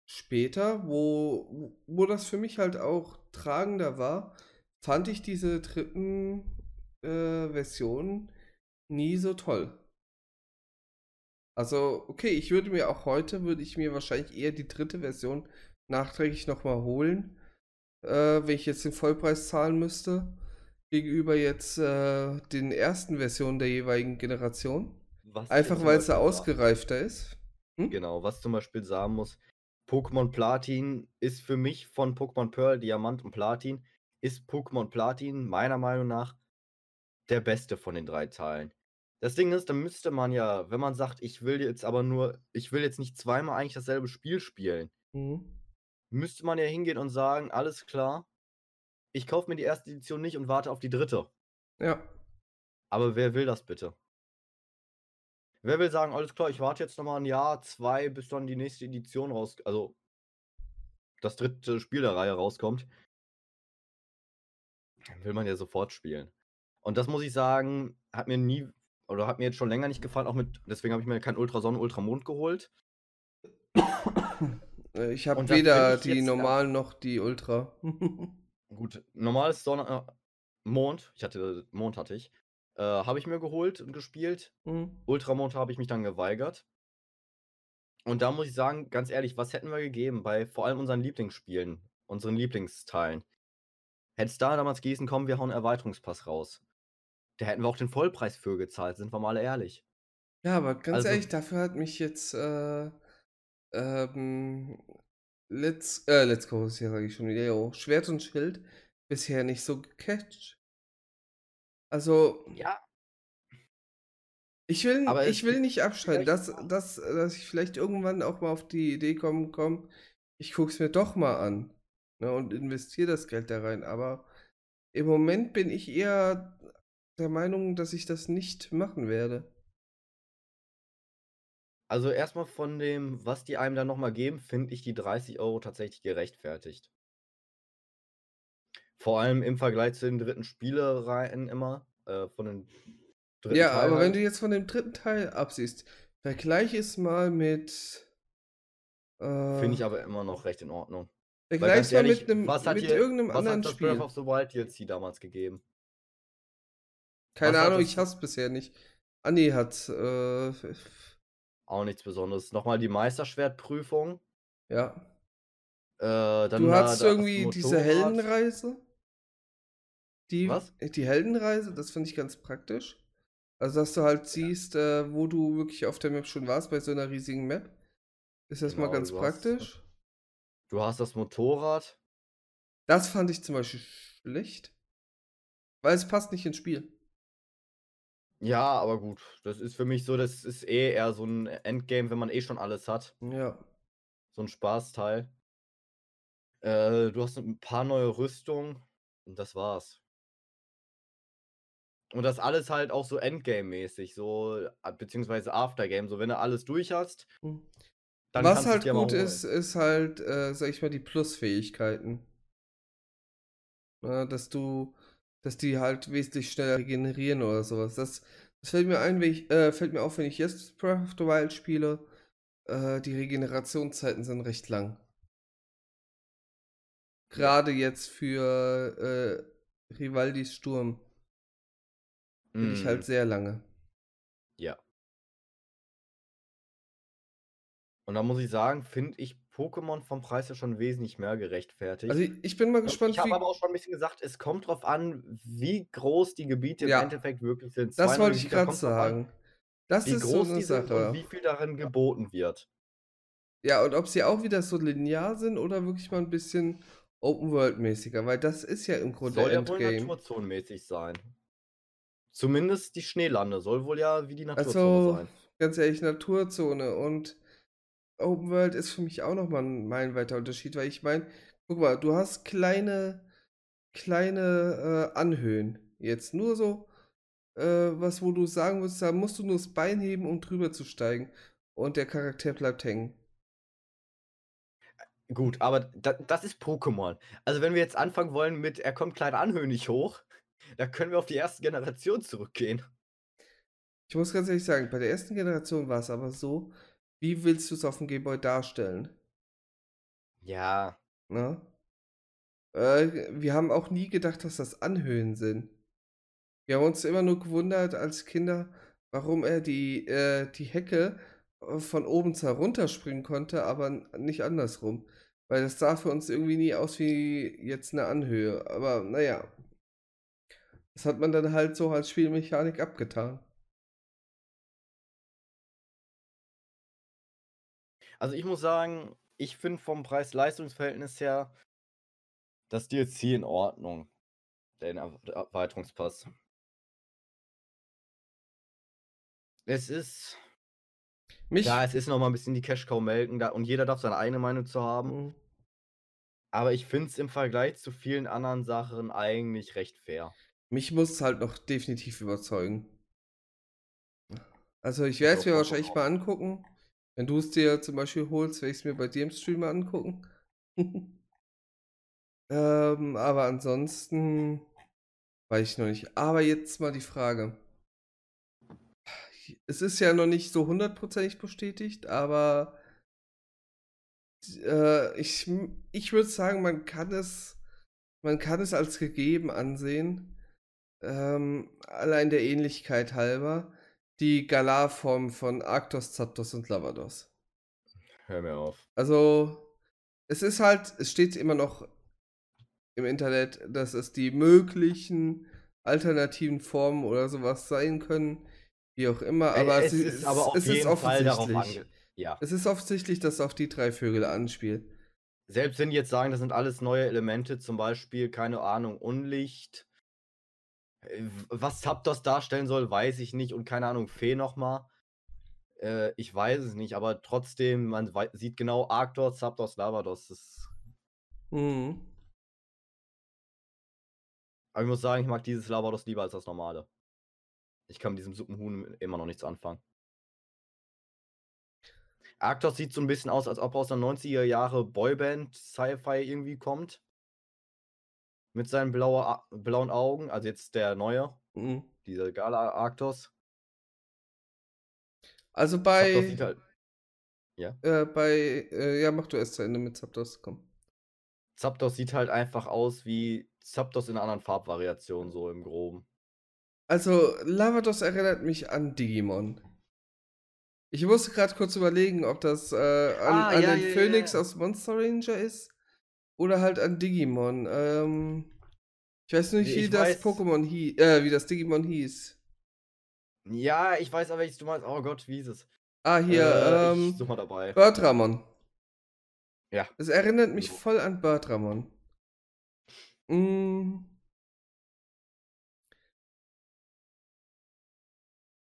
später, wo, wo das für mich halt auch tragender war, fand ich diese dritten äh, Versionen nie so toll. Also, okay, ich würde mir auch heute, würde ich mir wahrscheinlich eher die dritte Version nachträglich nochmal holen, äh, wenn ich jetzt den Vollpreis zahlen müsste, gegenüber jetzt äh, den ersten Versionen der jeweiligen Generation. Was Einfach weil es da sagen- ausgereifter ist. Hm? Genau, was zum Beispiel sagen muss, Pokémon Platin ist für mich von Pokémon Pearl, Diamant und Platin, ist Pokémon Platin meiner Meinung nach der beste von den drei Teilen. Das Ding ist, dann müsste man ja, wenn man sagt, ich will jetzt aber nur, ich will jetzt nicht zweimal eigentlich dasselbe Spiel spielen, Mhm. müsste man ja hingehen und sagen, alles klar, ich kaufe mir die erste Edition nicht und warte auf die dritte. Ja. Aber wer will das bitte? Wer will sagen, alles klar, ich warte jetzt nochmal ein Jahr, zwei, bis dann die nächste Edition raus, also das dritte Spiel der Reihe rauskommt, dann will man ja sofort spielen. Und das muss ich sagen, hat mir nie, oder hat mir jetzt schon länger nicht gefallen, auch mit, deswegen habe ich mir kein Ultrasonne, Ultramond geholt. Äh, Ich habe weder ich die normalen noch die Ultra. Gut, normales Sonne, äh, Mond, ich hatte, Mond hatte ich, äh, habe ich mir geholt und gespielt. Mhm. Ultramond habe ich mich dann geweigert. Und da muss ich sagen, ganz ehrlich, was hätten wir gegeben bei vor allem unseren Lieblingsspielen, unseren Lieblingsteilen? Hätte es da damals gießen kommen, wir hauen Erweiterungspass raus. Da hätten wir auch den Vollpreis für gezahlt, sind wir mal ehrlich. Ja, aber ganz Also- ehrlich, dafür hat mich jetzt äh, ähm, Let's, äh, Let's Go ist ja, sage ich schon wieder, jo, Schwert und Schild bisher nicht so gecatcht. Also, Ja, ich will, Aber ich will nicht abschalten, dass, dass, dass ich vielleicht irgendwann auch mal auf die Idee kommen komm, ich gucke es mir doch mal an ne, und investiere das Geld da rein. Aber im Moment bin ich eher der Meinung, dass ich das nicht machen werde. also erstmal von dem, was die einem dann nochmal geben, finde ich die 30 Euro tatsächlich gerechtfertigt. Vor allem im Vergleich zu den dritten Spielereien immer, äh, von den dritten Ja, Teil aber wenn halt. du jetzt von dem dritten Teil absiehst, vergleich es mal mit. Äh, Finde ich aber immer noch recht in Ordnung. Vergleich es mal ehrlich, mit, einem, was hat mit dir, irgendeinem was anderen hat das Spiel. Breath of the Wild DLC damals gegeben? Keine was Ahnung, ich hab's bisher nicht. Anni hat. Äh, Auch nichts Besonderes. Nochmal die Meisterschwertprüfung. ja. Äh, Du hattest irgendwie diese. Heldenreise. Die, Was? Die Heldenreise, das finde ich ganz praktisch. Also, dass du halt siehst, äh, wo du wirklich auf der Map schon warst, bei so einer riesigen Map. Ist das mal Genau, ganz du hast- praktisch. Du hast das Motorrad. Das fand ich zum Beispiel schlecht. Weil es passt nicht ins Spiel. Ja, aber gut. Das ist für mich so, das ist eh eher so ein Endgame, wenn man eh schon alles hat. Ja. So ein Spaßteil. Äh, du hast ein paar neue Rüstungen und das war's. Und das alles halt auch so Endgame-mäßig, so, äh, beziehungsweise Aftergame. So, wenn du alles durch hast, Hm. dann Was halt gut ist, ist halt, äh, sag ich mal, die Plusfähigkeiten. Na, dass du, dass die halt wesentlich schneller regenerieren oder sowas. Das, das fällt mir ein, ich, äh, fällt mir auf, wenn ich jetzt Breath of the Wild spiele. Äh, die Regenerationszeiten sind recht lang. Gerade jetzt für äh, Rivaldis Sturm bin ich halt Mm, sehr lange. Ja. Und da muss ich sagen, finde ich Pokémon vom Preis her schon wesentlich mehr gerechtfertigt. Also ich, bin mal gespannt, ich habe aber auch schon ein bisschen gesagt, es kommt drauf an, wie groß die Gebiete Ja. im Endeffekt wirklich sind. Das wollte ich gerade drauf an, sagen. Das ist so eine Sache. und wie viel darin geboten wird. Ja, und ob sie auch wieder so linear sind oder wirklich mal ein bisschen Open-World-mäßiger, weil das ist ja im Grunde Soll ja wohl Endgame. naturzonenmäßig sein. Zumindest die Schneelande soll wohl ja wie die Naturzone Also, sein. ganz ehrlich, Naturzone und Open World ist für mich auch nochmal ein meilenweiter Unterschied, weil ich meine, guck mal, du hast kleine, kleine äh, Anhöhen. Jetzt nur so, äh, was, wo du sagen würdest, da musst du nur das Bein heben, um drüber zu steigen. Und der Charakter bleibt hängen. Gut, aber da, das ist Pokémon. Also wenn wir jetzt anfangen wollen mit, er kommt kleine Anhöhen nicht hoch, da können wir auf die erste Generation zurückgehen. Ich muss ganz ehrlich sagen, bei der ersten Generation war es aber so, wie willst du es auf dem Gameboy darstellen? Ja, Ne? Äh, wir haben auch nie gedacht, dass das Anhöhen sind. Wir haben uns immer nur gewundert als Kinder, warum er die, äh, die Hecke äh, von oben zwar runterspringen konnte, aber nicht andersrum. Weil das sah für uns irgendwie nie aus wie jetzt eine Anhöhe. Aber naja. Das hat man dann halt so als Spielmechanik abgetan. Also ich muss sagen, ich finde vom Preis-Leistungs-Verhältnis her das DLC in Ordnung. Den Er- der Erweiterungspass. Es ist, Mich. ja, es ist noch mal ein bisschen die Cash-Cow melken da, und jeder darf seine eigene Meinung zu haben. Mhm. Aber ich finde es im Vergleich zu vielen anderen Sachen eigentlich recht fair. Mich muss es halt noch definitiv überzeugen. Also ich werde es mir wahrscheinlich auch. mal angucken. Wenn du es dir zum Beispiel holst, werde ich es mir bei dir im Stream angucken. ähm, aber ansonsten weiß ich noch nicht. Aber jetzt mal die Frage. Es ist ja noch nicht so hundertprozentig bestätigt, aber äh, ich, ich würde sagen, man kann es, man kann es als gegeben ansehen. Ähm, allein der Ähnlichkeit halber. Die Galar-Form von Arctos, Zapdos und Lavados. Hör mir auf. Also, es ist halt, es steht immer noch im Internet, dass es die möglichen alternativen Formen oder sowas sein können, wie auch immer, aber es es, ist es, aber auf es ist jeden Fall darauf offensichtlich. ange ja. Es ist offensichtlich, dass es auf die drei Vögel anspielt. Selbst wenn die jetzt sagen, das sind alles neue Elemente, zum Beispiel, keine Ahnung, Unlicht. Äh, Was Zapdos darstellen soll, weiß ich nicht. Und keine Ahnung, Fee nochmal. Äh, ich weiß es nicht, aber trotzdem, man sieht genau Arctos, Zapdos, Lavados. Das, Mhm. aber ich muss sagen, ich mag dieses Lavados lieber als das normale. Ich kann mit diesem Suppenhuhn immer noch nichts anfangen. Arctos sieht so ein bisschen aus, als ob er aus der 90er Jahre Boyband Sci-Fi irgendwie kommt. Mit seinen blaue, A- blauen Augen, also jetzt der neue, Mhm. dieser Gala Arctos. Also Zapdos sieht bei, halt, ja. äh, bei, äh, ja, mach du erst zu Ende mit Zapdos, komm. Zapdos sieht halt einfach aus wie Zapdos in einer anderen Farbvariation, so im Groben. Also, Lavados erinnert mich an Digimon. Ich musste gerade kurz überlegen, ob das äh, an, Ah, an ja, den ja, Phoenix ja. aus Monster Ranger ist oder halt an Digimon. Ähm, ich weiß nicht, Nee, wie das weiß- Pokémon hieß, äh, wie das Digimon hieß. Ja, ich weiß aber, welches du meinst. Oh Gott, wie ist es? Ah, hier, äh, ähm, ich such mal dabei. Birdramon. Ja. Es erinnert mich So. voll an Birdramon. Mm.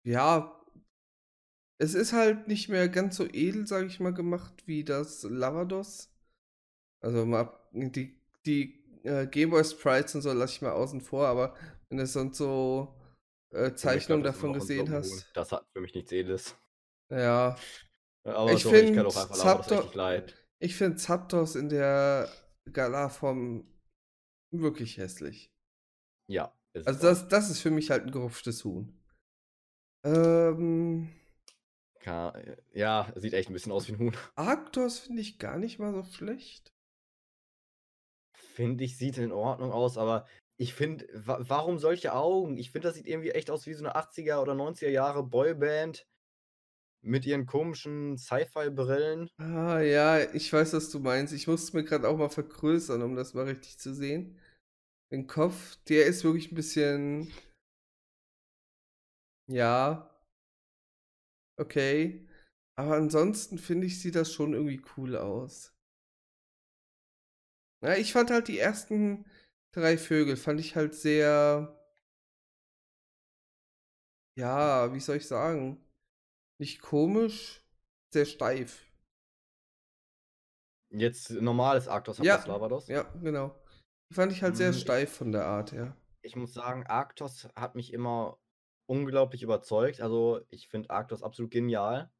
Ja, es ist halt nicht mehr ganz so edel, sage ich mal, gemacht wie das Lavados. Also mal die, die äh, Gameboy Sprites und so lasse ich mal außen vor, aber wenn du sonst so äh, Zeichnungen davon gesehen Suppenhuhn. hast, Das hat für mich nichts Edles. ja. Aber Ich kann auch einfach Lavados Zapdos-. Ich finde Zapdos in der Gala-Form wirklich hässlich. Ja. Also das, das ist für mich halt ein gerupftes Huhn. Ähm, Ka- Ja, sieht echt ein bisschen aus wie ein Huhn. Arctos finde ich gar nicht mal so schlecht. Finde ich, sieht in Ordnung aus, aber ich finde, wa warum solche Augen? Ich finde, das sieht irgendwie echt aus wie so eine 80er oder 90er Jahre Boyband mit ihren komischen Sci-Fi-Brillen. Ah ja, ich weiß, was du meinst. Ich musste mir gerade auch mal vergrößern, um das mal richtig zu sehen. Den Kopf, der ist wirklich ein bisschen. Ja. Okay. Aber ansonsten finde ich, sieht das schon irgendwie cool aus. Ja, ich fand halt die ersten drei Vögel, fand ich halt sehr. Ja, wie soll ich sagen? Nicht komisch, sehr steif. Jetzt normales Arctos hat Ja, das Lavados. Ja, genau. Die fand ich halt sehr ich- steif von der Art her. Ich muss sagen, Arctos hat mich immer unglaublich überzeugt. Also, ich finde Arctos absolut genial.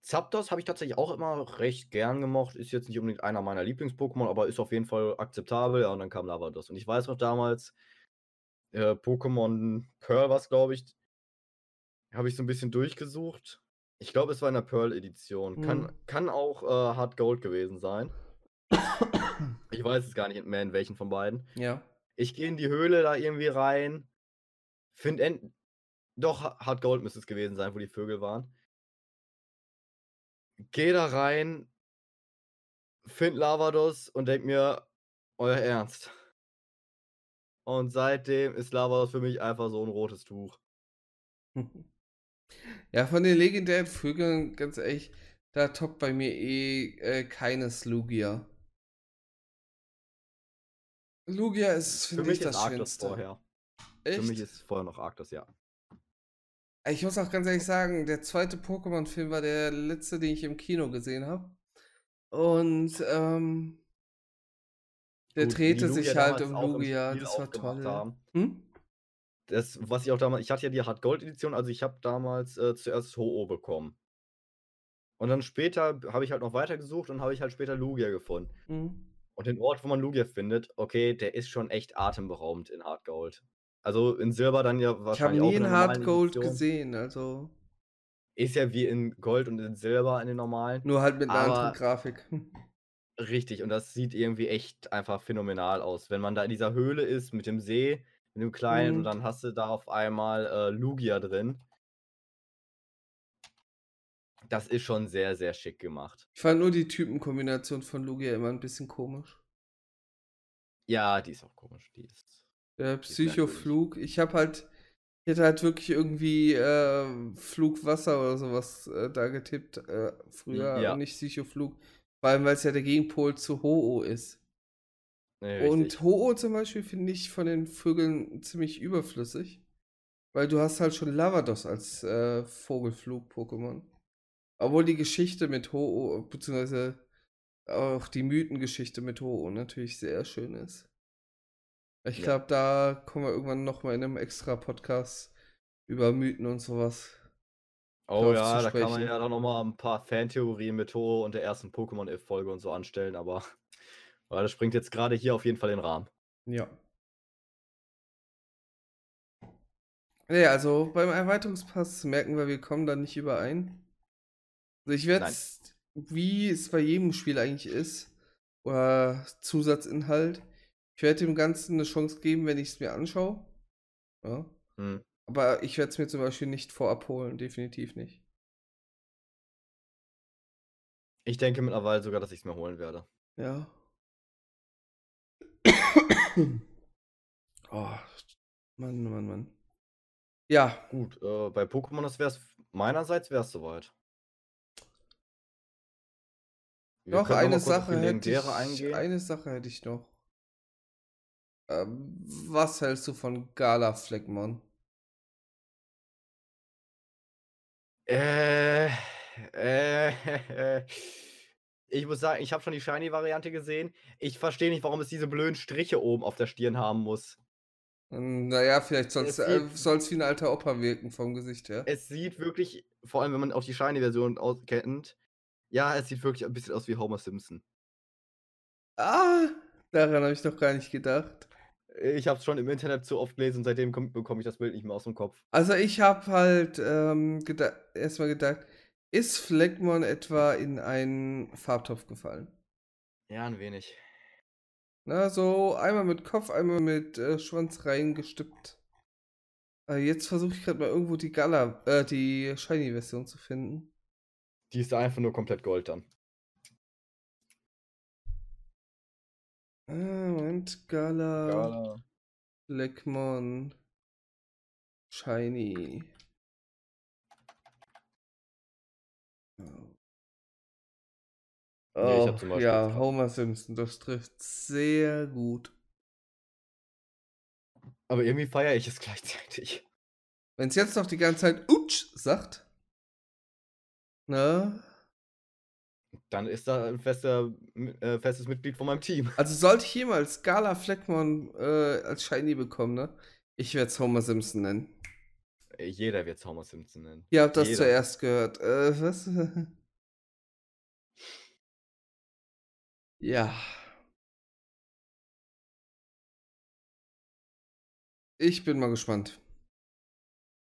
Zapdos habe ich tatsächlich auch immer recht gern gemocht. Ist jetzt nicht unbedingt einer meiner Lieblings-Pokémon, aber ist auf jeden Fall akzeptabel. Ja, und dann kam Lavados. Und ich weiß noch damals, äh, Pokémon Pearl war glaube ich, habe ich so ein bisschen durchgesucht. Ich glaube, es war in der Pearl-Edition. Kann, Hm. kann auch äh, Hard Gold gewesen sein. Ich weiß es gar nicht mehr, in welchen von beiden. Ja. Ich gehe in die Höhle da irgendwie rein. Find end doch, Ha- Hard Gold müsste es gewesen sein, wo die Vögel waren. Geh da rein, find Lavados und denk mir, euer Ernst. Und seitdem ist Lavados für mich einfach so ein rotes Tuch. Ja, von den legendären Vögeln, ganz ehrlich, da toppt bei mir eh äh, keines Lugia. Lugia ist, Für finde mich ich, das Schönste. vorher. Echt? Für mich ist vorher noch Arctos, ja. Ich muss auch ganz ehrlich sagen, der zweite Pokémon-Film war der letzte, den ich im Kino gesehen habe. Und ähm, der Gut, drehte sich halt um Lugia. Das war toll. Hm? Das, was ich auch damals, ich hatte ja die Hard Gold Edition, also ich habe damals äh, zuerst Ho-Oh bekommen. Und dann später habe ich halt noch weitergesucht und habe ich halt später Lugia gefunden. Hm. Und den Ort, wo man Lugia findet, okay, der ist schon echt atemberaubend in Hard Gold. Also in Silber dann ja Ich habe wahrscheinlich nie in in der Hard Gold Edition. gesehen, also Ist ja wie in Gold und in Silber in den normalen. nur halt mit einer anderen Grafik. Richtig, und das sieht irgendwie echt einfach phänomenal aus. Wenn man da in dieser Höhle ist mit dem See, mit dem kleinen, Mhm. und dann hast du da auf einmal äh, Lugia drin. Das ist schon sehr, sehr schick gemacht. Ich fand nur die Typenkombination von Lugia immer ein bisschen komisch. Ja, die ist auch komisch. Die ist. Der Die ist Psychoflug. Ich habe halt, ich hätte halt wirklich irgendwie äh, Flugwasser oder sowas äh, da getippt äh, früher Ja. und nicht Psychoflug. Vor allem, weil es ja der Gegenpol zu Ho-Oh ist. Nee, Und. Ho-Oh zum Beispiel finde ich von den Vögeln ziemlich überflüssig. Weil du hast halt schon Lavados als äh, Vogelflug-Pokémon. Obwohl die Geschichte mit Ho-Oh, beziehungsweise auch die Mythengeschichte mit Ho-Oh natürlich sehr schön ist. Ich Ja. glaube, da kommen wir irgendwann nochmal in einem extra Podcast über Mythen und sowas. Oh ja, da kann man ja dann nochmal ein paar Fantheorien mit Ho und der ersten Pokémon-Folge und so anstellen, aber weil das springt jetzt gerade hier auf jeden Fall den Rahmen. Ja. Nee, also beim Erweiterungspass merken wir, wir kommen da nicht überein. Also ich werde wie es bei jedem Spiel eigentlich ist, oder Zusatzinhalt, ich werde dem Ganzen eine Chance geben, wenn ich es mir anschaue. Ja. Hm. Aber ich werde es mir zum Beispiel nicht vorab holen, definitiv nicht. Ich denke mittlerweile sogar, dass ich es mir holen werde. Ja. oh, Mann, Mann, Mann. Ja, Gut, äh, bei Pokémon, das wäre es meinerseits wäre es soweit. Wir noch eine Sache hätte ich, eingehen. eine Sache hätte ich noch. Ähm, was hältst du von Gala Fleckmon? Äh, äh, ich muss sagen, ich habe schon die Shiny-Variante gesehen. Ich verstehe nicht, warum es diese blöden Striche oben auf der Stirn haben muss. Naja, vielleicht soll es äh, wie ein alter Opa wirken vom Gesicht her. Es sieht wirklich, vor allem wenn man auch die Shiny-Version kennt, ja, es sieht wirklich ein bisschen aus wie Homer Simpson. Ah, daran habe ich doch gar nicht gedacht. Ich habe es schon im Internet zu oft gelesen und seitdem komm- bekomme ich das Bild nicht mehr aus dem Kopf. Also ich habe halt ähm, geda erstmal gedacht, ist Fleckmon etwa in einen Farbtopf gefallen? Ja, ein wenig. Na, so einmal mit Kopf, einmal mit äh, Schwanz reingestippt. Äh, jetzt versuche ich gerade mal irgendwo die Gala, äh, die Shiny-Version zu finden. Die ist einfach nur komplett Gold dann. Äh, Moment, Gala, Ja. Fleckmon, Shiny. Oh. Oh, Beispiel ja, Homer Simpson, das trifft sehr gut. Aber irgendwie feiere ich es gleichzeitig. Wenn es jetzt noch die ganze Zeit Utsch sagt, ne? Dann ist da ein fester, äh, festes Mitglied von meinem Team. Also sollte ich jemals Gala Fleckmon äh, als Shiny bekommen, ne? Ich werde es Homer Simpson nennen. Jeder wird Homer Simpson nennen. Ihr habt das Jeder. zuerst gehört. Äh, was? ja. Ich bin mal gespannt.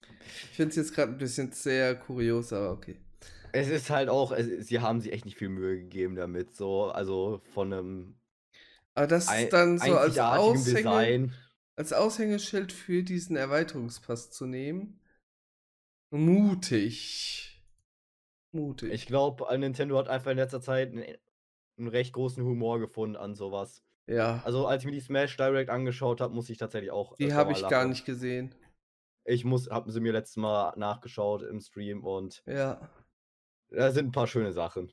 Ich finde es jetzt gerade ein bisschen sehr kurios, aber okay. Es ist halt auch, es, sie haben sich echt nicht viel Mühe gegeben damit. So, also von einem Aber das ein, ist dann so als, Aushänge, als Aushängeschild für diesen Erweiterungspass zu nehmen. Mutig. Mutig. Ich glaube, Nintendo hat einfach in letzter Zeit einen, einen recht großen Humor gefunden an sowas. ja, Also als ich mir die Smash Direct angeschaut habe, muss ich tatsächlich auch. die öfter habe ich gar lachen. nicht gesehen. Ich muss, habe sie mir letztes Mal nachgeschaut im Stream und Ja. Da sind ein paar schöne Sachen.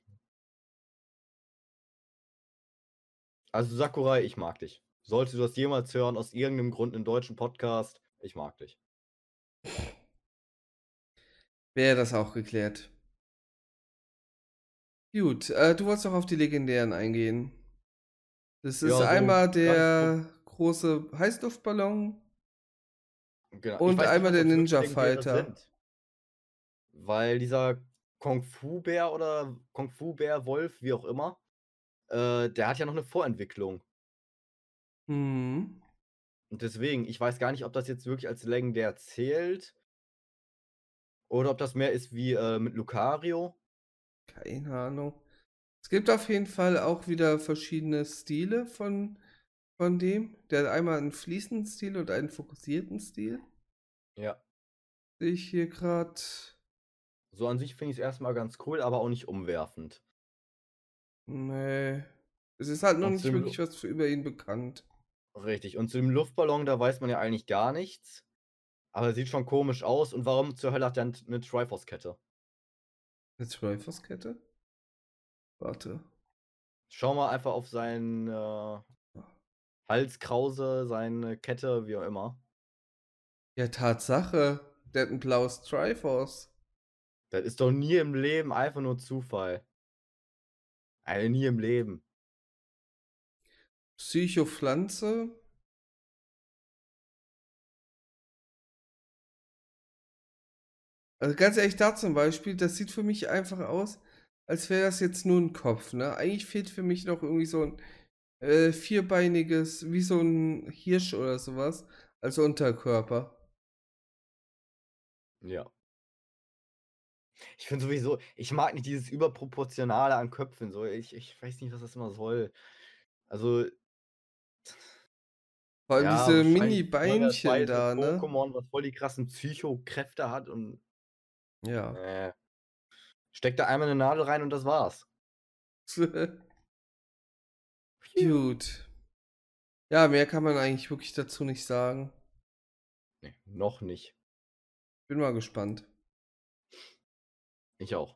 Also Sakurai, ich mag dich. Solltest du das jemals hören, aus irgendeinem Grund im deutschen Podcast, ich mag dich. Wäre das auch geklärt. Gut, äh, du wolltest doch auf die legendären eingehen. Das ist Ja, so einmal der große Heißluftballon. Genau. Und einmal nicht, der Ninja Fighter. sind. Weil dieser Kung Fu Bär oder Kung Fu Bär Wolf, wie auch immer, äh, der hat ja noch eine Vorentwicklung. Hm. Und deswegen, ich weiß gar nicht, ob das jetzt wirklich als legendär zählt. Oder ob das mehr ist wie äh, mit Lucario. Keine Ahnung. Es gibt auf jeden Fall auch wieder verschiedene Stile von, von dem. Der hat einmal einen fließenden Stil und einen fokussierten Stil. Ja. Sehe ich hier gerade. So an sich finde ich es erstmal ganz cool, aber auch nicht umwerfend. Nee. Es ist halt noch Und nicht wirklich was für über ihn bekannt. Richtig. Und zu dem Luftballon, da weiß man ja eigentlich gar nichts. Aber sieht schon komisch aus. Und warum zur Hölle hat er eine Triforce-Kette? Eine Triforce-Kette? Warte. Schau mal einfach auf seinen äh, Halskrause, seine Kette, wie auch immer. Ja, Tatsache. Der hat ein blaues Triforce. Das ist doch nie im Leben einfach nur Zufall. Also nie im Leben. Psychopflanze. Also ganz ehrlich, da zum Beispiel, das sieht für mich einfach aus, als wäre das jetzt nur ein Kopf, ne? Eigentlich fehlt für mich noch irgendwie so ein äh, vierbeiniges, wie so ein Hirsch oder sowas, als Unterkörper. Ja. Ich finde sowieso, ich mag nicht dieses Überproportionale an Köpfen. So. Ich, ich weiß nicht, was das immer soll. Also, Vor allem ja, diese Mini-Beinchen da, ne? Pokémon, was voll die krassen Psychokräfte hat und Ja. äh, steckt da einmal eine Nadel rein und das war's. Gut. Ja, mehr kann man eigentlich wirklich dazu nicht sagen. Nee, noch nicht. Bin mal gespannt. Ich auch.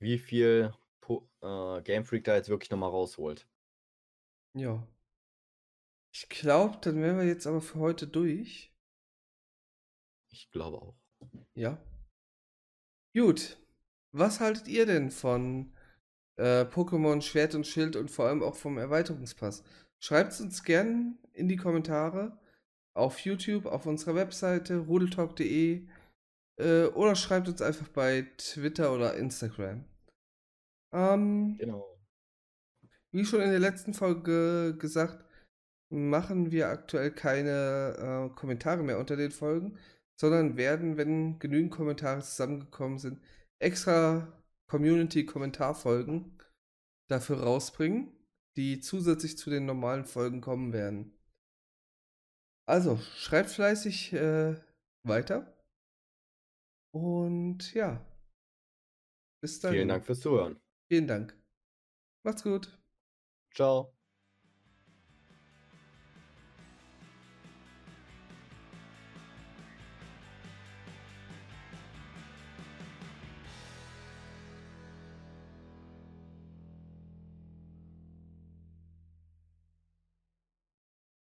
Wie viel äh, Game Freak da jetzt wirklich nochmal rausholt. Ja. Ich glaube, dann wären wir jetzt aber für heute durch. Ich glaube auch. Ja. Gut. Was haltet ihr denn von äh, Pokémon Schwert und Schild und vor allem auch vom Erweiterungspass? Schreibt es uns gern in die Kommentare auf YouTube, auf unserer Webseite rudeltalk.de äh, oder schreibt uns einfach bei Twitter oder Instagram. Ähm, Genau. Wie schon in der letzten Folge gesagt, machen wir aktuell keine äh, Kommentare mehr unter den Folgen, sondern werden, wenn genügend Kommentare zusammengekommen sind, extra Community-Kommentarfolgen dafür rausbringen, die zusätzlich zu den normalen Folgen kommen werden. Also, schreibt fleißig äh, weiter. Und ja. Bis dann. Vielen Dank fürs Zuhören. Vielen Dank. Macht's gut. Ciao.